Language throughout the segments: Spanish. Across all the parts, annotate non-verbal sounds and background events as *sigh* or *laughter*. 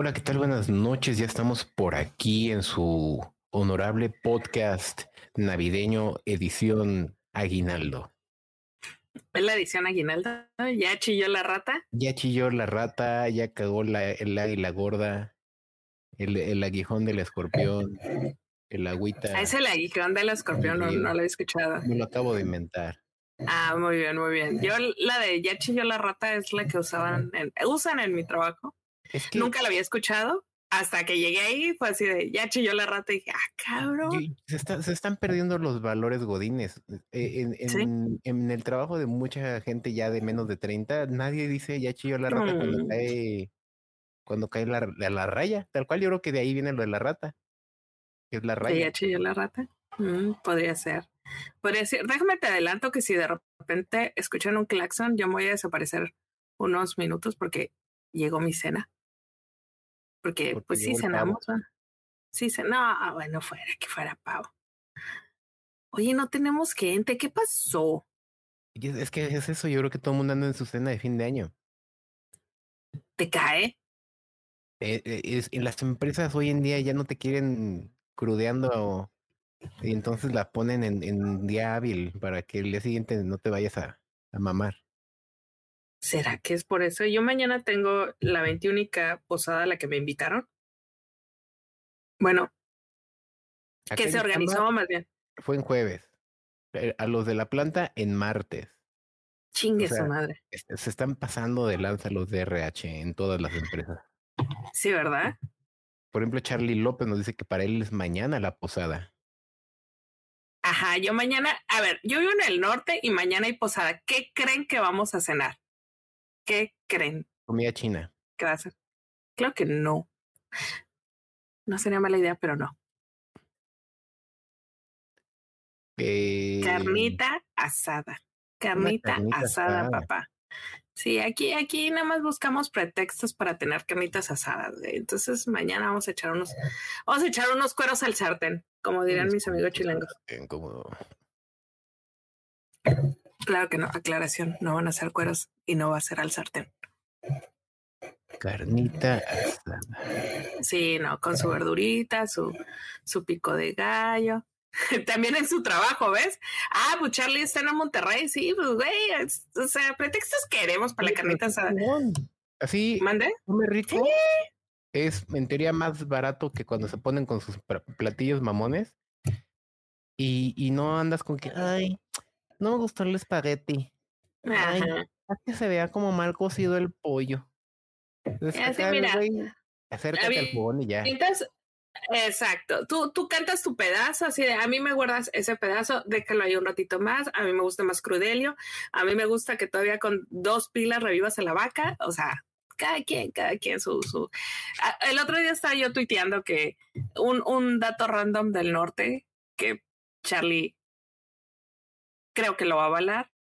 Hola, ¿qué tal? Buenas noches. Ya estamos por aquí en su honorable podcast navideño edición Aguinaldo. ¿Es la edición Aguinaldo? ¿Ya chilló la rata? Ya chilló la rata, ya cagó la, el águila gorda, el, el aguijón del escorpión, el agüita. Ah, es el aguijón del escorpión, no, no lo he escuchado. Me lo acabo de inventar. Ah, muy bien, muy bien. Yo la de ya chilló la rata es la que usaban en, usan en mi trabajo. Es que... Nunca la había escuchado hasta que llegué ahí, fue así de ya chilló la rata y dije, ah, cabrón. Se, se están perdiendo los valores godines. Eh, en, en, el trabajo de mucha gente ya de menos de 30, nadie dice ya chilló la rata cuando mm. cae, cuando cae la, la, raya. Tal cual, yo creo que de ahí viene lo de la rata. es la raya. ¿Ya chilló la rata? Mm, podría ser. Podría ser. Déjame te adelanto que si de repente escuchan un claxon, yo me voy a desaparecer unos minutos porque llegó mi cena. Porque, pues sí cenamos. Sí, no, ah, bueno, fuera, que fuera pavo. Oye, no tenemos gente, ¿qué pasó? Es que es eso, yo creo que todo el mundo anda en su cena de fin de año. ¿Te cae? Eh, eh, es, en las empresas hoy en día ya no te quieren crudeando y entonces la ponen en, en día hábil para que el día siguiente no te vayas a, a mamar. ¿Será que es por eso? Yo mañana tengo la veintiúnica posada a la que me invitaron. Bueno, que se organizó más bien. Fue en jueves. Eh, a los de la planta en martes. Chingue su madre. Se están pasando de lanza los de RH en todas las empresas. Sí, ¿verdad? Por ejemplo, Charlie López nos dice que para él es mañana la posada. Ajá, yo mañana, a ver, yo vivo en el norte y mañana hay posada. ¿Qué creen que vamos a cenar? ¿Qué creen? Comida china. ¿Qué va a? Claro que no. No sería mala idea, pero no. Eh, carnita asada. Carnita, asada, papá. Sí, aquí, aquí nada más buscamos pretextos para tener carnitas asadas. Entonces mañana vamos a echar unos, vamos a echar unos cueros al sartén, como dirán mis amigos chilenos. Incómodo. Claro que no, aclaración, no van a ser cueros y no va a ser al sartén. Carnita asada. Sí, no, con su verdurita, su, su pico de gallo. *laughs* También en su trabajo, ¿ves? Ah, pues Charlie está en Monterrey, sí, pues güey, o sea, pretextos queremos para la carnita asada. Así, ¿mande? Come rico. Es en teoría más barato que cuando se ponen con sus platillos mamones. Y, y no andas con que, ay, no me gustó el espagueti. Ay, que se vea como mal cocido el pollo. Así, mira, acércate al fogón y ya. exacto. Tú, tú cantas tu pedazo, así de a mí me guardas ese pedazo, déjalo ahí un ratito más. A mí me gusta más crudelio. A mí me gusta que todavía con dos pilas revivas a la vaca. O sea, cada quien, cada quien su, su. El otro día estaba yo tuiteando que un, un dato random del norte que Charlie creo que lo va a avalar.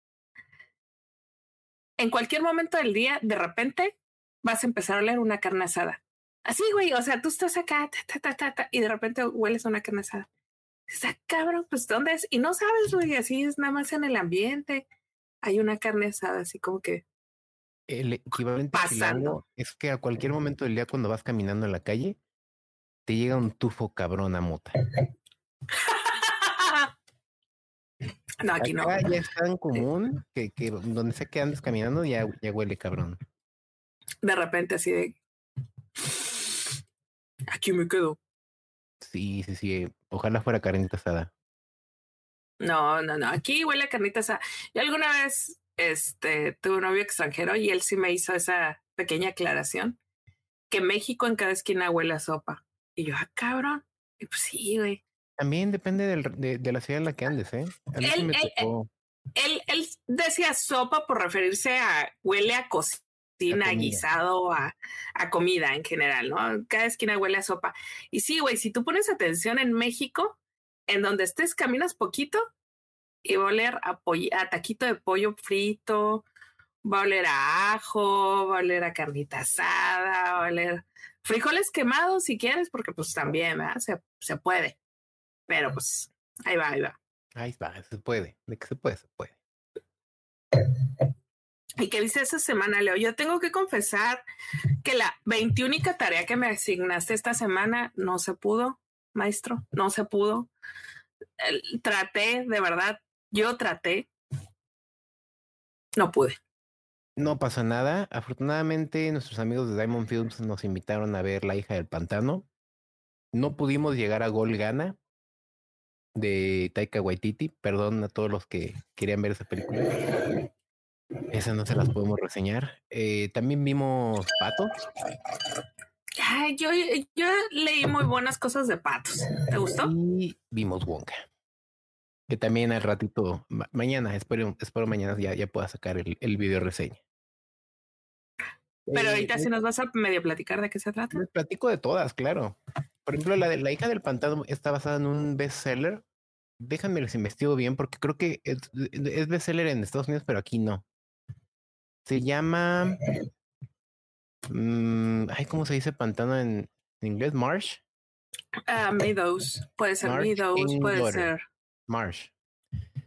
En cualquier momento del día, de repente, vas a empezar a oler una carne asada. Así, güey, o sea, tú estás acá, y de repente hueles una carne asada. Está ah, cabrón, pues ¿dónde es? Y no sabes, güey, así es nada más en el ambiente. Hay una carne asada, así como que. El equivalente pasando. es que a cualquier momento del día, cuando vas caminando en la calle, te llega un tufo cabrón a mota. No, aquí no. Ya es tan *laughs* común que, que donde sea que andes caminando ya, ya huele cabrón. De repente así de... Aquí me quedo. Sí, sí, sí. Ojalá fuera carnita asada. No, no, no. Aquí huele a carnita asada. Yo alguna vez este, tuve un novio extranjero y él sí me hizo esa pequeña aclaración. Que México en cada esquina huele a sopa. Y yo, ah, cabrón. Y pues sí, güey. También depende del, de, de, la ciudad en la que andes, ¿eh? él, él, él, decía sopa por referirse a huele a cocina, a guisado, a, a, comida en general, ¿no? Cada esquina huele a sopa. Y sí, güey, si tú pones atención en México, en donde estés, caminas poquito y va a oler a, a taquito de pollo frito, va a oler a ajo, va a oler a carnita asada, va a oler frijoles quemados si quieres, porque pues también, ¿verdad? Se, se puede. Pero pues ahí va, ahí va. Ahí va, se puede. De que se puede, se puede. ¿Y qué viste esa semana, Leo? Yo tengo que confesar que la 21 tarea que me asignaste esta semana no se pudo, maestro, no se pudo. Traté, de verdad, yo traté. No pude. No pasa nada. Afortunadamente, nuestros amigos de Diamond Films nos invitaron a ver La hija del pantano. No pudimos llegar a Gol Gana de Taika Waititi. Perdón a todos los que querían ver esa película. Esas no se las podemos reseñar. Eh, también vimos Patos. yo, yo leí muy buenas cosas de Patos. ¿Te gustó? Y vimos Wonka. Que también al ratito, mañana, espero, espero mañana ya, ya pueda sacar el, el video reseña. Pero ahorita si nos vas a medio platicar de qué se trata. Les platico de todas, claro. Por ejemplo, la de la hija del pantano está basada en un bestseller. Déjame les investigo bien porque creo que es, es bestseller en Estados Unidos, pero aquí no. Se llama. Mm, ay, ¿cómo se dice pantano en, inglés? Marsh. Uh, meadows. Puede ser Meadows, puede ser. Marsh.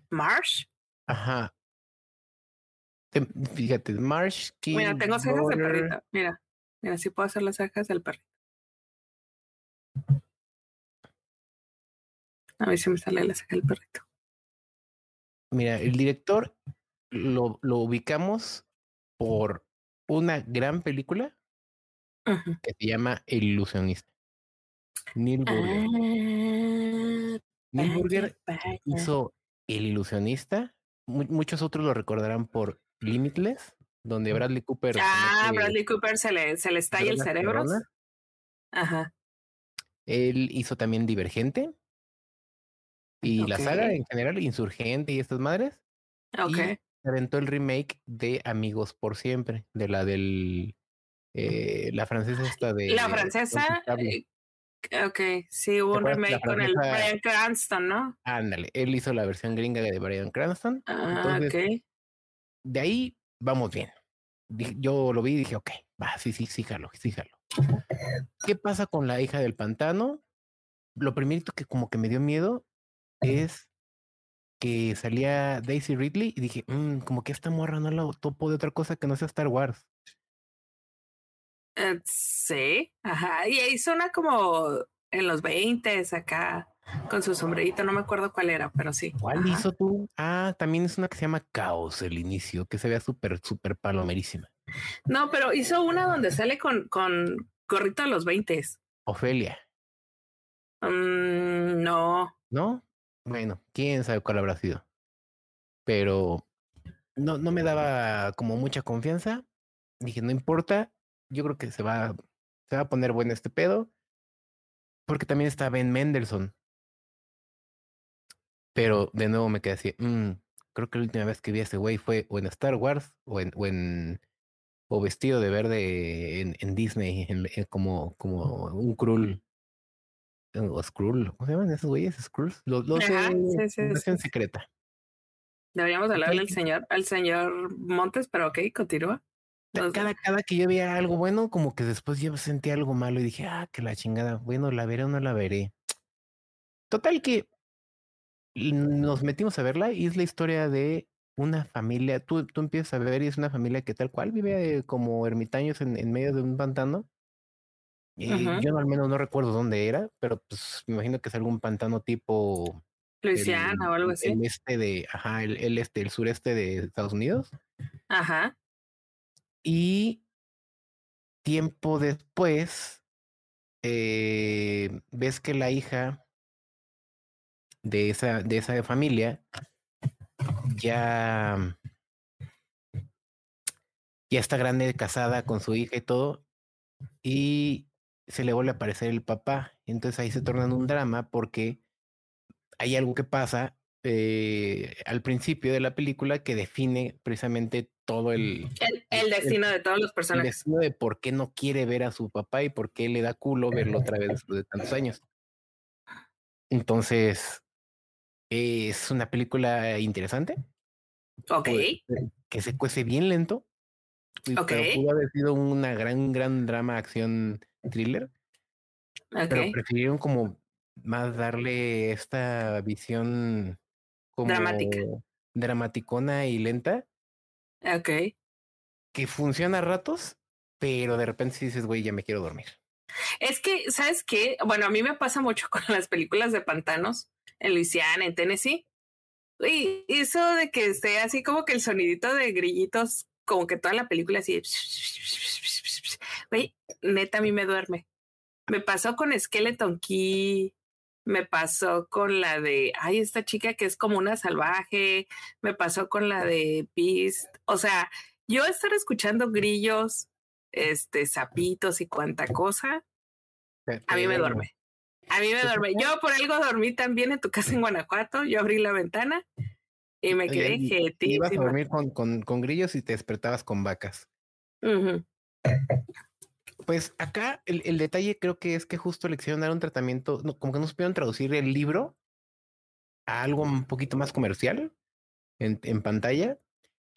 Marsh. Ajá. Fíjate, Marsh. Mira, tengo cejas de perrito. Mira, mira, sí puedo hacer las cejas del perrito. A ver si me sale la ceja del perrito. Mira, el director lo, lo ubicamos por una gran película que se llama El ilusionista. Neil Burger. Ah, Neil Burger hizo El ilusionista. muchos otros lo recordarán por Limitless, donde Bradley Cooper. Ah, Bradley Cooper se le, se le estalla el cerebro. Ajá. Él hizo también Divergente. Y la saga en general, Insurgente y estas madres. Ok aventó el remake de Amigos por Siempre, de la del. Eh, la francesa esta de. La francesa. Eh, ok, sí, hubo un remake con el Brian Cranston, ¿no? Ándale, él hizo la versión gringa de Brian Cranston. Ah, ok. De ahí vamos bien. Yo lo vi y dije, ok, va, sí, sí, sí, jalo, sí, jalo. ¿Qué pasa con la hija del pantano? Lo primero que como que me dio miedo es que salía Daisy Ridley y dije, mmm, como que esta morra no la topo de otra cosa que no sea Star Wars. Eh, sí, ajá. Y ahí suena como en los 20 acá, con su sombrerito, no me acuerdo cuál era, pero sí. ¿Cuál hizo tú? Ah, también es una que se llama Caos el inicio, que se vea súper, súper palomerísima. No, pero hizo una donde sale con, con gorrito a los 20. Ofelia. Mm, no. ¿No? Bueno, quién sabe cuál habrá sido. Pero no, no me daba como mucha confianza. Dije, no importa, yo creo que se va, se va a poner bueno este pedo. Porque también está Ben Mendelssohn. Pero de nuevo me quedé así, mmm, creo que la última vez que vi a ese güey fue o en Star Wars o en, o vestido de verde en, Disney, como, como un Krull o Skrull, ¿cómo se llaman esos güeyes? Skrulls, los, los versión secreta. Deberíamos hablarle al señor, al señor Montes, pero ok, continúa. Cada, cada que yo veía algo bueno, como que después yo sentía algo malo y dije, ah, que la chingada, bueno, la veré o no la veré. Total que nos metimos a verla y es la historia de una familia, tú, tú empiezas a ver y es una familia que tal cual vive como ermitaños en, en medio de un pantano eh, yo al menos no recuerdo dónde era, pero pues me imagino que es algún pantano tipo Luisiana o algo así. El este de, ajá, el, este, el sureste de Estados Unidos. Ajá. Y tiempo después, eh, ves que la hija de esa, de esa familia ya, ya está grande, casada con su hija y todo, y se le vuelve a aparecer el papá. Entonces ahí se torna en un drama porque hay algo que pasa eh, al principio de la película que define precisamente todo el... El, destino de todos los personajes. El destino de por qué no quiere ver a su papá y por qué le da culo verlo otra vez después de tantos *laughs* años. Entonces, es una película interesante. Ok. Que se cuece bien lento. Ok. Pero pudo haber sido una gran, gran drama, acción thriller. Pero prefirieron como más darle esta visión como dramática. dramaticona y lenta. Ok. que funciona a ratos, pero de repente si dices, güey, ya me quiero dormir. Es que, ¿sabes qué? Bueno, a mí me pasa mucho *laughs* con las películas de pantanos en Luisiana, en Tennessee. Y eso de que esté así como que el sonidito de grillitos, como que toda la película así. Güey, neta, a mí me duerme. Me pasó con Skeleton Key, me pasó con la de, ay, esta chica que es como una salvaje, me pasó con la de Beast. O sea, yo estar escuchando grillos, este, sapitos y cuanta cosa, a mí me duerme. A mí me duerme. Yo por algo dormí también en tu casa en Guanajuato. Yo abrí la ventana y me quedé y, Ibas a dormir con, con, con, grillos y te despertabas con vacas. Pues acá el, el, detalle creo que es que justo le quisieron dar un tratamiento, como que no supieron traducir el libro a algo un poquito más comercial en, en pantalla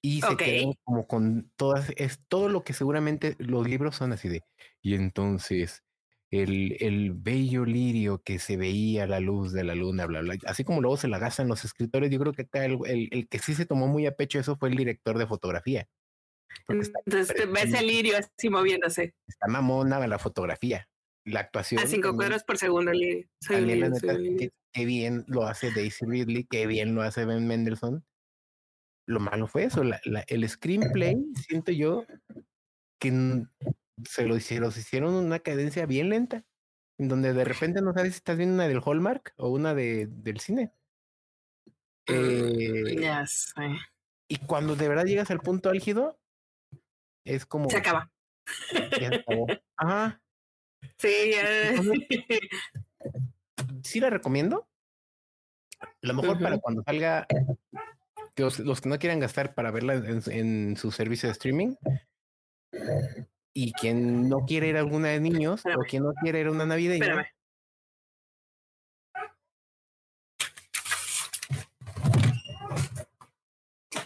y se quedó como con todas, es todo lo que seguramente los libros son así de, y entonces el, el bello lirio que se veía a la luz de la luna, bla, bla. Así como luego se la gastan los escritores, yo creo que el, el, que sí se tomó muy a pecho eso fue el director de fotografía. Entonces ves el lirio así moviéndose. Está mamona la fotografía. La actuación. A cinco cuadros por segundo lirio. qué, bien lo hace Daisy Ridley, qué bien lo hace Ben Mendelssohn. Lo malo fue eso, la, el screenplay, siento yo que se lo hicieron, hicieron una cadencia bien lenta, en donde de repente no sabes si estás viendo una del Hallmark o una de, del cine. Eh, Y cuando de verdad llegas al punto álgido, es como. Se acaba. *laughs* Ajá. Sí, ya. *laughs* sí la recomiendo. A lo mejor para cuando salga, los, que no quieran gastar para verla en, en su servicio de streaming, y quien no quiere ir a alguna de niños o quien no quiere ir a una navideña.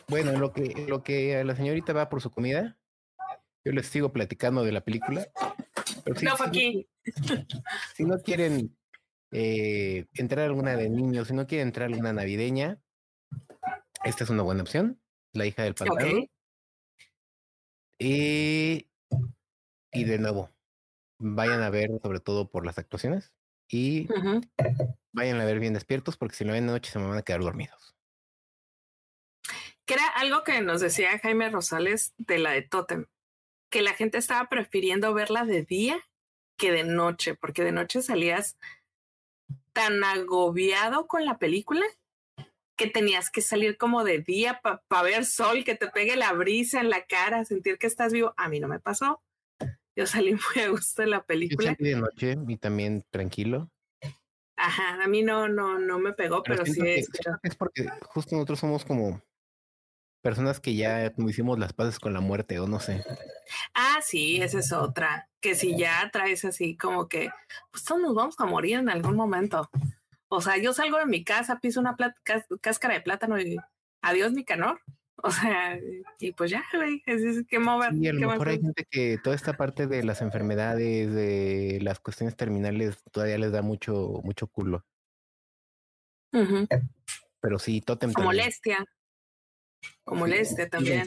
Bueno, lo que, lo que la señorita va por su comida, yo les sigo platicando de la película. no, aquí. Si no quieren eh, entrar alguna de niños, si no quieren entrar alguna navideña, esta es una buena opción. La hija del pantano. Y y de nuevo, vayan a ver sobre todo por las actuaciones y vayan a ver bien despiertos porque si lo ven de noche se me van a quedar dormidos. Que era algo que nos decía Jaime Rosales de la de Totem, que la gente estaba prefiriendo verla de día que de noche, porque de noche salías tan agobiado con la película que tenías que salir como de día para ver sol, que te pegue la brisa en la cara, sentir que estás vivo. A mí no me pasó. Yo salí *laughs* muy a gusto de la película. Yo salí de noche y también tranquilo. Ajá, a mí no, no, no me pegó, pero, sí es. Es porque justo nosotros somos como personas que ya hicimos las paces con la muerte o no sé. Ah, sí, esa es otra. Que si ya traes así como que, pues todos nos vamos a morir en algún momento. O sea, yo salgo de mi casa, piso una cáscara de plátano y adiós mi canor. *laughs* O sea, y pues ya, güey, es, que mover. Y a lo mejor hay gente que toda esta parte de las enfermedades, de las cuestiones terminales, todavía les da mucho, mucho culo. Pero sí, Totem. O molestia. O molestia también.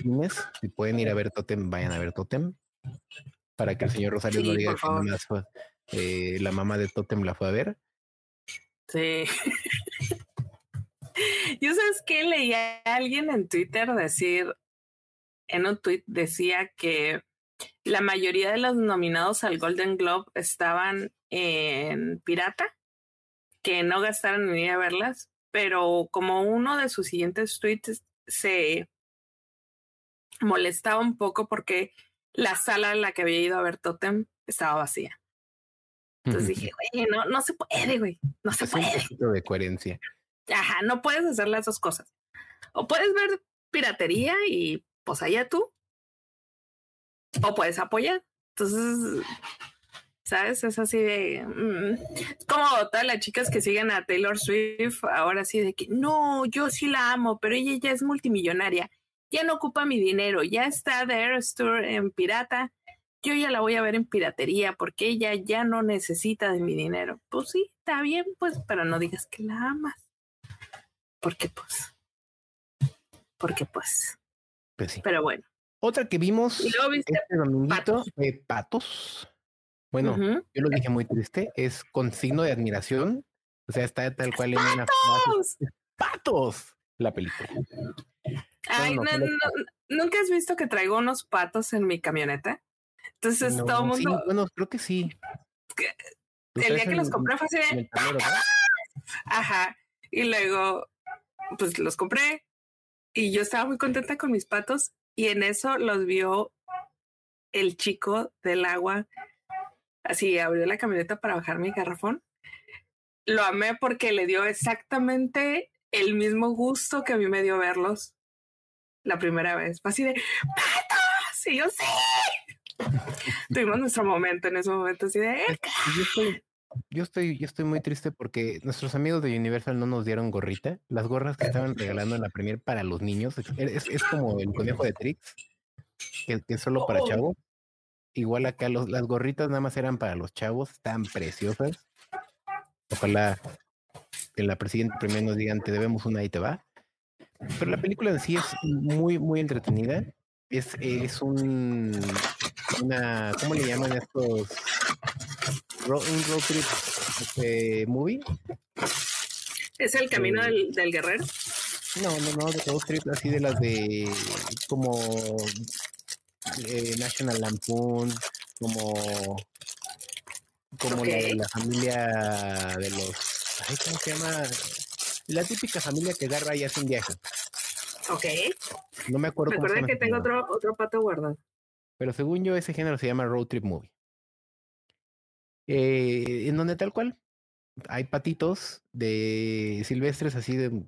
si pueden ir a ver Totem, vayan a ver Totem. Para que el señor Rosario no diga que eh, la mamá de Totem la fue a ver. Sí. *laughs* Yo sabes que leía a alguien en Twitter decir, en un tweet decía que la mayoría de los nominados al Golden Globe estaban en pirata, que no gastaron ni a verlas, pero como uno de sus siguientes tweets se molestaba un poco porque la sala en la que había ido a ver Totem estaba vacía. Entonces dije, güey, no, no se puede, güey, no se puede. Un poquito de coherencia. Ajá, no puedes hacer las dos cosas. O puedes ver piratería y pues allá tú. O puedes apoyar. Entonces, ¿sabes? Es así de... Mm, como todas las chicas que siguen a Taylor Swift, ahora sí de que, no, yo sí la amo, pero ella ya es multimillonaria. Ya no ocupa mi dinero, ya está de Eras Tour en pirata. Yo ya la voy a ver en piratería porque ella ya no necesita de mi dinero. Pues sí, está bien, pues, pero no digas que la amas porque pues, porque pues. pues sí. Pero bueno, Otra que vimos este dominguito patos. patos. Bueno, yo lo dije muy triste, es con signo de admiración. O sea, está tal cual en una ¡Patos! La película. Ay, no, ¿Nunca has visto que traigo unos patos en mi camioneta? Entonces todo el mundo. bueno, creo que sí. el día que los compré fue así Ajá. Y luego, pues los compré y yo estaba muy contenta con mis patos y en eso los vio el chico del agua. Así abrió la camioneta para bajar mi garrafón. Lo amé porque le dio exactamente el mismo gusto que a mí me dio verlos la primera vez. Fue así de ¡Patos! Y yo sí. *laughs* Tuvimos nuestro momento en ese momento así de. Yo estoy, yo estoy, yo estoy muy triste porque nuestros amigos de Universal no nos dieron gorrita. Las gorras que estaban regalando en la premier para los niños es, como el conejo de Trix, que, es solo para oh. Igual acá los, las gorritas nada más eran para los chavos, están preciosas. Ojalá que la presidenta primero nos digan te debemos una y te va. Pero la película en sí es muy, muy entretenida. Es, es un, una, ¿cómo le llaman estos? Road, un road trip este, movie. ¿Es el camino eh, del, del, guerrero? No, no, no, de road trip así de las de como eh, National Lampoon, como como la de la familia de los, ay, ¿cómo se llama? La típica familia que agarra y hace un viaje. Ok. No me acuerdo Recuerda que tengo otro, otro pato guardado. Pero según yo, ese género se llama road trip movie. Eh, en donde tal cual hay patitos de silvestres así de,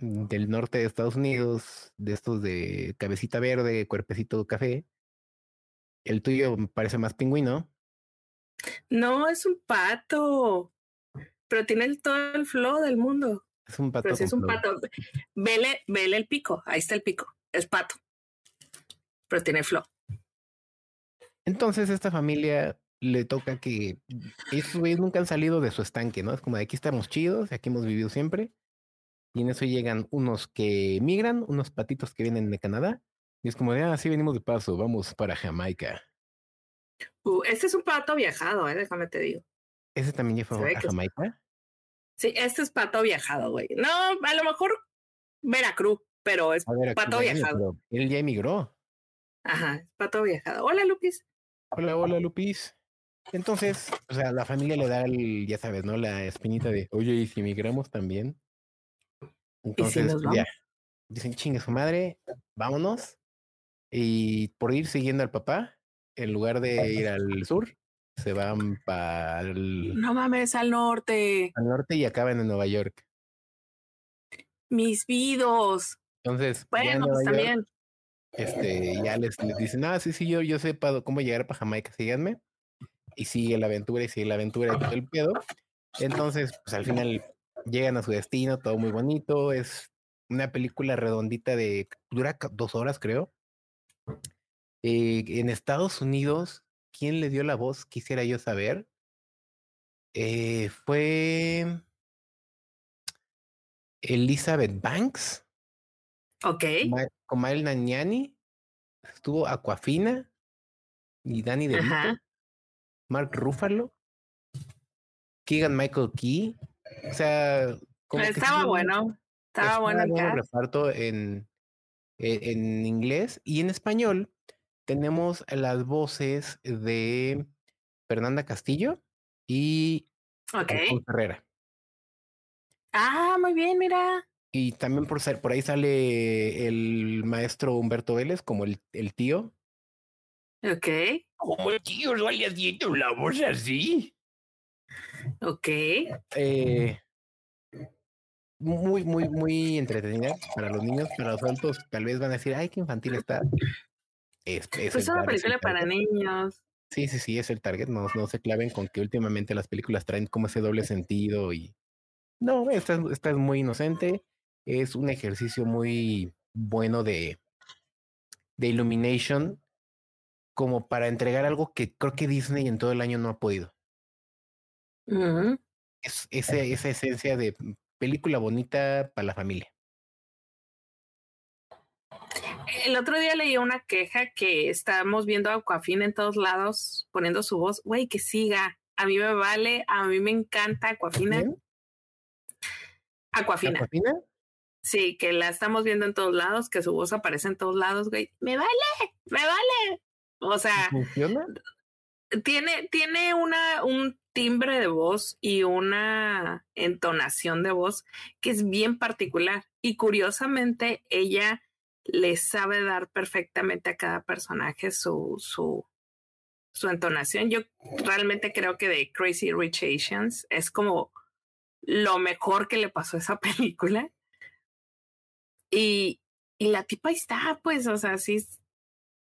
del norte de Estados Unidos, de estos de cabecita verde, cuerpecito café. El tuyo parece más pingüino. No, es un pato, pero tiene el, todo el flow del mundo. Es un pato. Pero es un pato. Vele, vele el pico. Ahí está el pico. Es pato. Pero tiene flow. Entonces, esta familia le toca que ellos, nunca han salido de su estanque, ¿no? Es como de aquí estamos chidos, aquí hemos vivido siempre. Y en eso llegan unos que migran, unos patitos que vienen de Canadá. Y es como de, ah, sí, venimos de paso, vamos para Jamaica. Uh, este es un pato viajado, ¿eh? déjame te digo. ¿Ese también ya fue a Jamaica? Sí, este es pato viajado, güey. No, a lo mejor Veracruz, pero es pato viajado. él ya emigró. Ajá, es pato viajado. Hola, Lupis. Hola, hola, Lupis. Entonces, o sea, la familia le da el, ya sabes, ¿no? La espinita de, oye, ¿y si emigramos también? Entonces, ya, dicen, chingue su madre, vámonos. Y por ir siguiendo al papá, en lugar de ir al sur, se van para el... No mames, al norte. Al norte y acaban en Nueva York. Mis vidos. Entonces, bueno, pues también. este, ya les, les dicen, ah, sí, sí, yo, yo sé cómo llegar para Jamaica, síganme. Y sigue la aventura y sigue la aventura y todo el pedo. Entonces, pues al final llegan a su destino, todo muy bonito. Es una película redondita de, dura dos horas, creo. Eh, en Estados Unidos quién le dio la voz, quisiera yo saber. Eh, fue Elizabeth Banks. Ok. Comael Nanyani. Estuvo Aquafina y Danny DeVito. Mark Ruffalo. Keegan Michael Key. O sea, como estaba bueno. Estaba bueno el reparto en, e, en inglés y en español tenemos las voces de Fernanda Castillo y okay. Herrera. Ah, muy bien, mira. Y también por, por ahí sale el maestro Humberto Vélez como el, el tío. Ok. Como el tío no haciendo la voz así. Ok. Eh, muy, muy, muy entretenida para los niños, para los adultos tal vez van a decir, ay, qué infantil está. Es, pues una película para niños. Sí, sí, sí, es el target. No, no se claven con que últimamente las películas traen como ese doble sentido y. No, esta, esta es muy inocente. Es un ejercicio muy bueno de, de Illumination como para entregar algo que creo que Disney en todo el año no ha podido. Es ese, esa esencia de película bonita para la familia. el otro día leí una queja que estamos viendo a Aquafina en todos lados poniendo su voz. Güey, que siga. A mí me vale, a mí me encanta Aquafina. Aquafina. ¿Aquafina? Sí, que la estamos viendo en todos lados, que su voz aparece en todos lados, güey. Me vale, me vale. O sea, ¿funciona? Tiene, tiene una, un timbre de voz y una entonación de voz que es bien particular. Y curiosamente, ella le sabe dar perfectamente a cada personaje su, su, su entonación. Yo realmente creo que de Crazy Rich Asians es como lo mejor que le pasó a esa *laughs* película. Y, y la tipa está, pues, o sea, sí.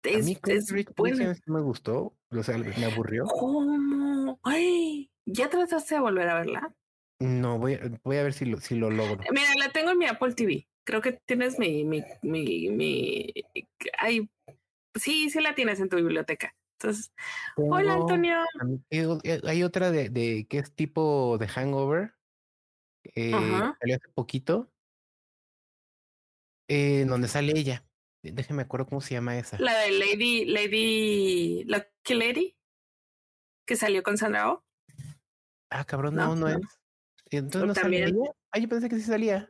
Es, a mí Crazy Rich Asians me gustó, o sea, me aburrió. ¿Cómo? Ay, ¿ya trataste de volver a verla? No, voy, voy a ver si lo, si lo logro. Mira, la tengo en mi Apple TV. Creo que tienes mi, mi, mi, mi, ay, sí, sí la tienes en tu biblioteca. Entonces, hola Antonio. Hay otra de, de que es tipo de Hangover. Eh, salió hace poquito. Eh, donde sale ella. Déjeme acuerdo cómo se llama esa. La de Lady, Lady, Lucky Lady, que salió con Sandra Oh. Ah, cabrón, no, no, es. Entonces no salía. Ah, yo pensé que sí salía.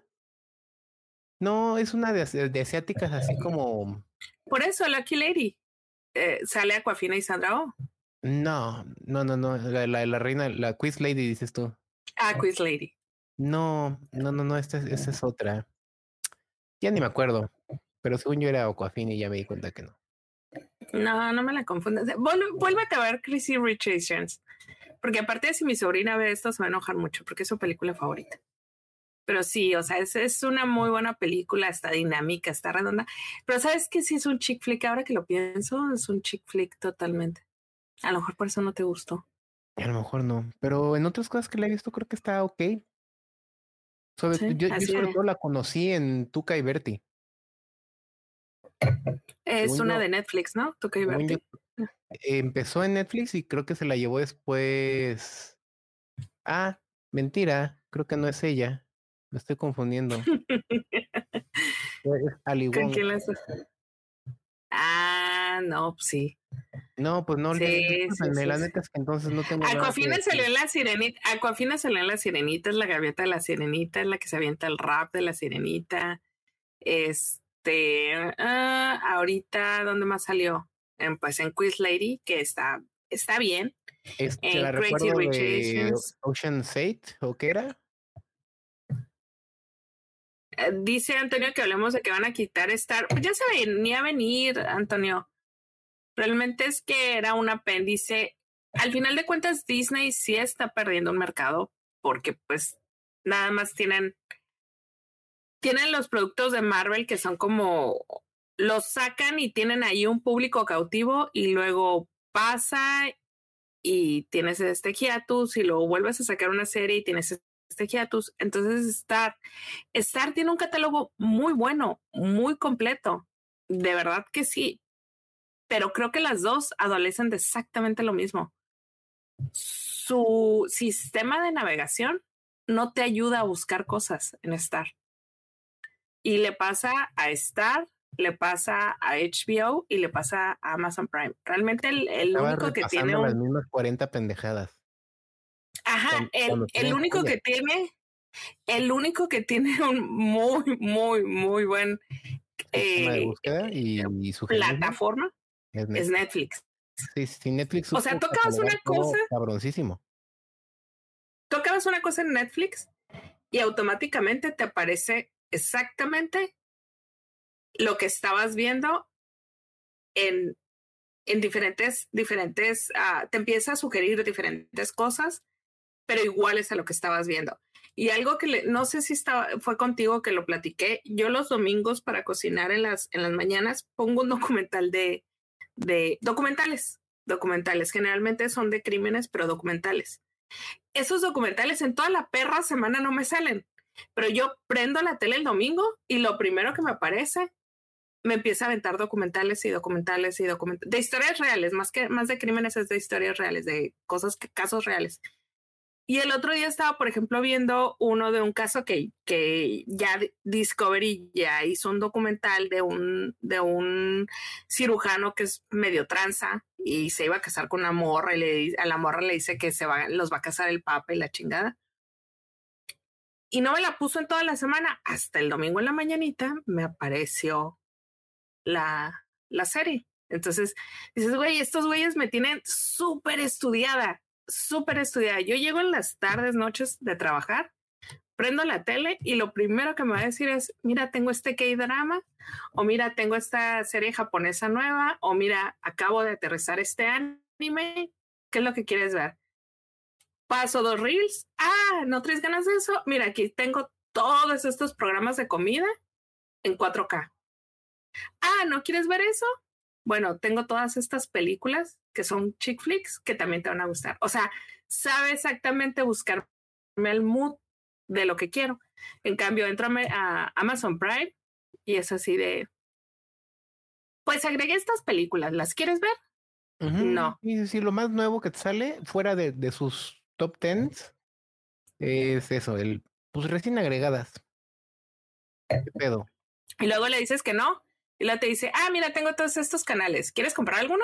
No, es una de, de asiáticas así como. Por eso, Lucky Lady. Eh, sale Aquafina y Sandra Oh. No, no, no, no. La, la, la, reina, la Quiz Lady, dices tú. Ah, Quiz Lady. No, no, no, no, esta, esta es otra. Ya ni me acuerdo. Pero según yo era Aquafina y ya me di cuenta que no. No, no me la confundas. vuélvete a ver Crazy Rich Asians. Porque aparte de si mi sobrina ve esto, se va a enojar mucho porque es su película favorita. Pero sí, o sea, es, es una muy buena película, está dinámica, está redonda. Pero sabes que sí es un chick flick, ahora que lo pienso, es un chick flick totalmente. A lo mejor por eso no te gustó. A lo mejor no, pero en otras cosas que le he visto creo que está ok. Sobre, yo, sobre todo la conocí en Tuca y Berti. Es una de Netflix, ¿no? Tuca y Berti. Empezó en Netflix y creo que se la llevó después. Ah, mentira, creo que no es ella. Me estoy confundiendo. *laughs* Ali ¿Con quién la Ah, no, pues sí. No, pues no. Sí, sí, la neta es que entonces no tengo. Aquafina salió en la sirenita. Aquafina salió en la sirenita, es la gaviota de la sirenita, es la que se avienta el rap de la sirenita. Este, ah, ahorita, ¿dónde más salió? En, pues en Quiz Lady, que está, está bien. Este, en la Crazy Rich Ocean Fate, ¿o qué era? Eh, dice Antonio que hablemos de que van a quitar Star. Pues ya se venía a venir, Antonio. Realmente es que era un apéndice. Al final de cuentas, Disney sí está perdiendo un mercado porque pues nada más tienen tienen los productos de Marvel que son como los sacan y tienen ahí un público cautivo y luego pasa y tienes este hiatus y luego vuelves a sacar una serie y tienes este hiatus. Entonces, Star, Star tiene un catálogo muy bueno, muy completo. De verdad que sí. Pero creo que las dos adolecen de exactamente lo mismo. Su sistema de navegación no te ayuda a buscar cosas en Star. Y le pasa a Star, le pasa a HBO y le pasa a Amazon Prime. Realmente el, el único que tiene las mismas 40 pendejadas. Ajá, el, el único que tiene, el único que tiene *laughs* un muy, muy, muy buen eh, búsqueda y, plataforma es Netflix. Sí, sí, Netflix. O sea, tocabas una cosa. Cabroncísimo. Tocabas una cosa en Netflix y automáticamente te aparece exactamente lo que estabas viendo en, en diferentes, diferentes, uh, te empieza a sugerir diferentes cosas pero iguales a lo que estabas viendo. Y algo que no sé si estaba, fue contigo que lo platiqué. Yo los domingos para cocinar en las, en las mañanas pongo un documental de, de documentales, documentales. Generalmente son de crímenes, pero documentales. Esos documentales en toda la perra semana no me salen, pero yo prendo la tele el domingo y lo primero que me aparece me empieza a aventar documentales y documentales y documentales de historias reales, más que más de crímenes es de historias reales, de cosas que casos reales Y el otro día estaba, por ejemplo, viendo uno de un caso que, que ya Discovery ya hizo un documental de un, de un cirujano que es medio tranza y se iba a casar con una morra y le, a la morra le dice que se va, los va a casar el papa y la chingada. Y no me la puso en toda la semana. Hasta el domingo en la mañanita me apareció la, la serie. Entonces dices, güey, estos güeyes me tienen súper estudiada súper estudiada. Yo llego en las tardes, noches de trabajar, prendo la tele y lo primero que me va a decir es, mira, tengo este K-drama, o mira, tengo esta serie japonesa nueva, o mira, acabo de aterrizar este anime, ¿qué es lo que quieres ver? Paso dos reels, ah, ¿no traes ganas de eso? Mira, aquí tengo todos estos programas de comida en 4K. Ah, ¿no quieres ver eso? Bueno, tengo todas estas películas que son chick flicks que también te van a gustar. O sea, sabe exactamente buscarme el mood de lo que quiero. En cambio, entro a Amazon Prime y es así de, pues agregué estas películas, ¿las quieres ver? No. Y si lo más nuevo que te sale fuera de, de sus top tens es eso, el pues recién agregadas. ¿Qué pedo? Y luego le dices que no, y luego te dice, ah, mira, tengo todos estos canales, ¿quieres comprar alguno?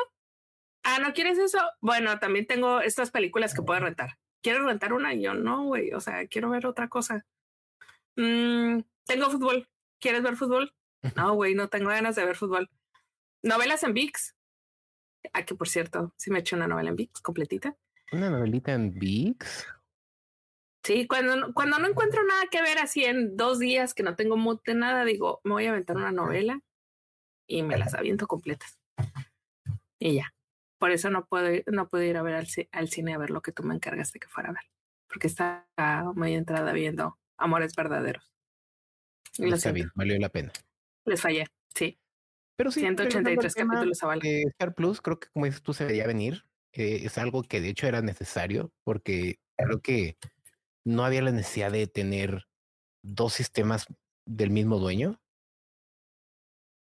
Ah, ¿no quieres eso? Bueno, también tengo estas películas que puedes rentar. ¿Quieres rentar una? Y yo, no, güey, o sea, quiero ver otra cosa. Mm, tengo fútbol. ¿Quieres ver fútbol? No, güey, no tengo ganas de ver fútbol. Novelas en VIX. Ah, que por cierto, sí me eché una novela en VIX completita. ¿Una novelita en VIX? Sí, cuando, cuando no encuentro nada que ver así en dos días que no tengo mood de nada, digo, me voy a aventar una novela y me las aviento completas. Y ya. Por eso no puedo, no puedo ir a ver al, al, cine a ver lo que tú me encargaste que fuera a ver. Porque está muy entrada viendo Amores Verdaderos. Y está bien, valió la pena. Les fallé, sí. Pero sí, 183 capítulos a eh, Star Plus, creo que como dices tú, se debería venir. Eh, es algo que de hecho era necesario porque creo que no había la necesidad de tener dos sistemas del mismo dueño.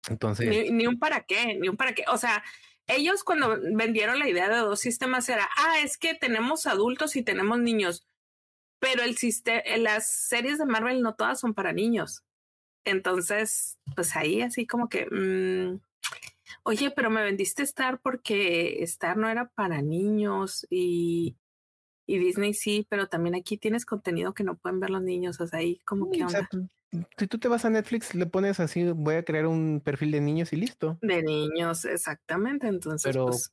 Entonces. Ni, ni, un para qué, ni un para qué. O sea, ellos cuando vendieron la idea de dos sistemas era, ah, es que tenemos adultos y tenemos niños, pero el sistema, las series de Marvel no todas son para niños. Entonces, pues ahí así como que, mmm, oye, pero me vendiste Star porque Star no era para niños y, y Disney sí, pero también aquí tienes contenido que no pueden ver los niños, o sea, ahí como que onda si tú te vas a Netflix, le pones así, voy a crear un perfil de niños y listo. De niños, exactamente. Entonces, Pero... pues.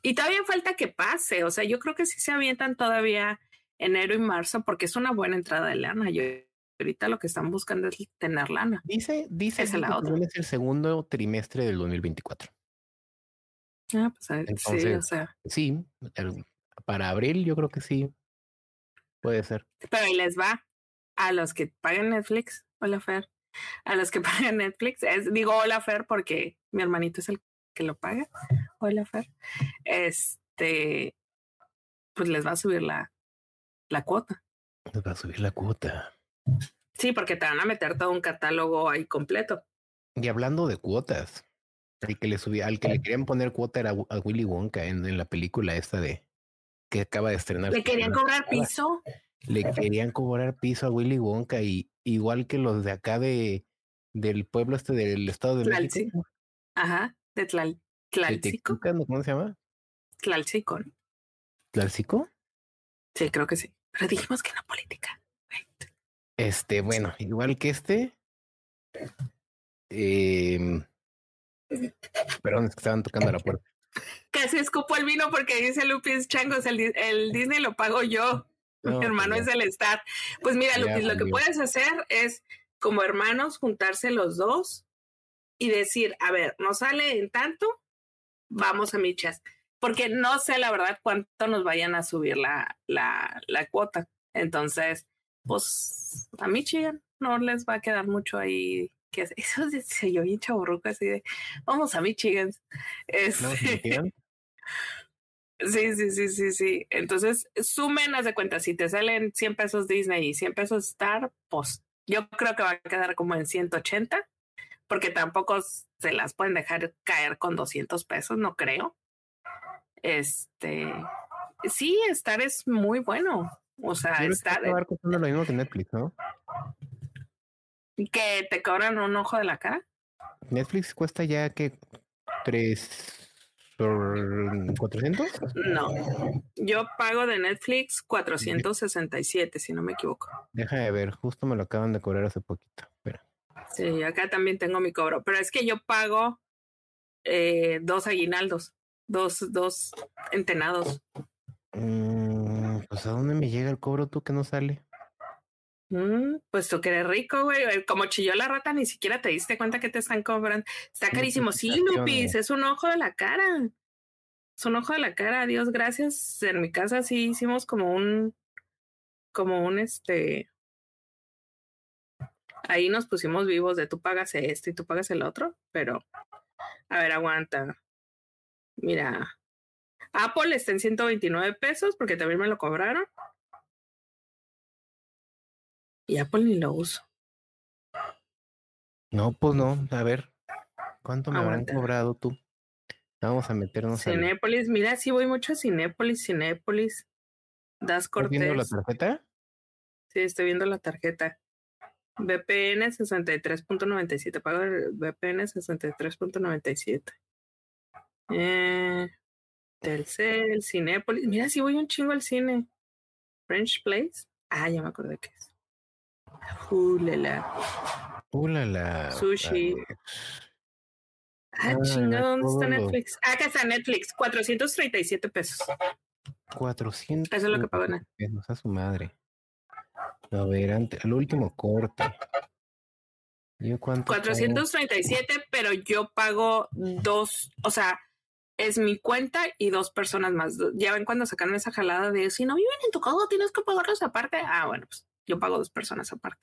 Y todavía falta que pase. O sea, yo creo que sí se avientan todavía enero y marzo porque es una buena entrada de lana. Yo ahorita lo que están buscando es tener lana. Dice, dice es, la otra. es el segundo trimestre del 2024. Ah, pues sí, o sea. Sí, para abril yo creo que sí. Puede ser. Pero ahí les va a los que paguen Netflix, hola Fer, a los que *laughs* paguen Netflix, es, digo hola Fer porque mi hermanito es el que lo paga, hola Fer, este, pues les va a subir la, la cuota. Les va a subir la cuota. Sí, porque te van a meter todo un catálogo ahí completo. Y hablando de cuotas, el que le subía, al que le querían poner cuota era a Willy Wonka en, en la película esta de que acaba de estrenar. ¿Le querían cobrar piso? Le querían cobrar piso a Willy Wonka y igual que los de acá de del pueblo este del estado de México. Ajá, de Tlal, Tlalcico. ¿Cómo se llama? Tlalcico. ¿Tlalcico? Sí, creo que sí. Pero dijimos que no política. Este, bueno, igual que este. Eh, perdón, es que estaban tocando la *laughs* puerta. Casi escupo el vino porque dice Lupis Changos, el, el Disney lo pago yo. Mi hermano es el Star. Pues mira, lo, lo que puedes hacer es, como hermanos, juntarse los dos y decir, a ver, no sale en tanto, vamos a michas. Porque no sé la verdad cuánto nos vayan a subir la, la, la cuota. Entonces, pues a Michigan no les va a quedar mucho ahí que *laughs* eso se yo bien chaburruco así de vamos a Michigan. Es, *laughs* este, Sí, sí, sí, sí, sí. Entonces, sumen, haz de cuenta, si te salen 100 pesos Disney y 100 pesos Star, pues yo creo que va a quedar como en 180, porque tampoco se las pueden dejar caer con 200 pesos, no creo. Este, sí, Star es muy bueno. O sea, Star. Va costando lo mismo que Netflix, ¿no? Que te cobran un ojo de la cara. Netflix cuesta ya que tres ¿400? No, yo pago de Netflix 467, si no me equivoco. Deja de ver, justo me lo acaban de cobrar hace poquito. Sí, acá también tengo mi cobro, pero es que yo pago eh, dos aguinaldos, dos, dos entenados. Mm, pues a dónde me llega el cobro tú que no sale. Mm, pues tú que eres rico, güey. Como chilló la rata, ni siquiera te diste cuenta que te están cobrando. Está carísimo. Sí, Lupis, es un ojo de la cara. Es un ojo de la cara. Dios gracias. En mi casa sí hicimos como un, como un este. Ahí nos pusimos vivos de tú pagas esto y tú pagas el otro, pero a ver, aguanta. Mira, Apple está en 129 pesos porque también me lo cobraron. Y Apple ni lo uso. No, pues no. A ver, ¿cuánto me habrán cobrado tú? Vamos a meternos Cinépolis, mira, sí voy mucho a Cinépolis, Cinépolis. Das Cortés. ¿Estás viendo la tarjeta? Sí, estoy viendo la tarjeta. VPN 63.97. Pago el VPN 63.97. Eh, Telcel, Cinépolis. Mira, sí voy un chingo al cine. French Place. Ah, ya me acordé que es. Ulala. Ulala. Sushi. Ah, ah chingón, ¿dónde está Netflix? Ah, acá está Netflix, 437 pesos. 400. Eso es lo que pago pesos a su madre. A ver, ante, el último corte. ¿Yo cuánto 437, pero yo pago dos, o sea, es mi cuenta y dos personas más. Ya ven cuando sacaron esa jalada de si no viven en tu casa tienes que pagarlos aparte. Ah, bueno, pues yo pago dos personas aparte,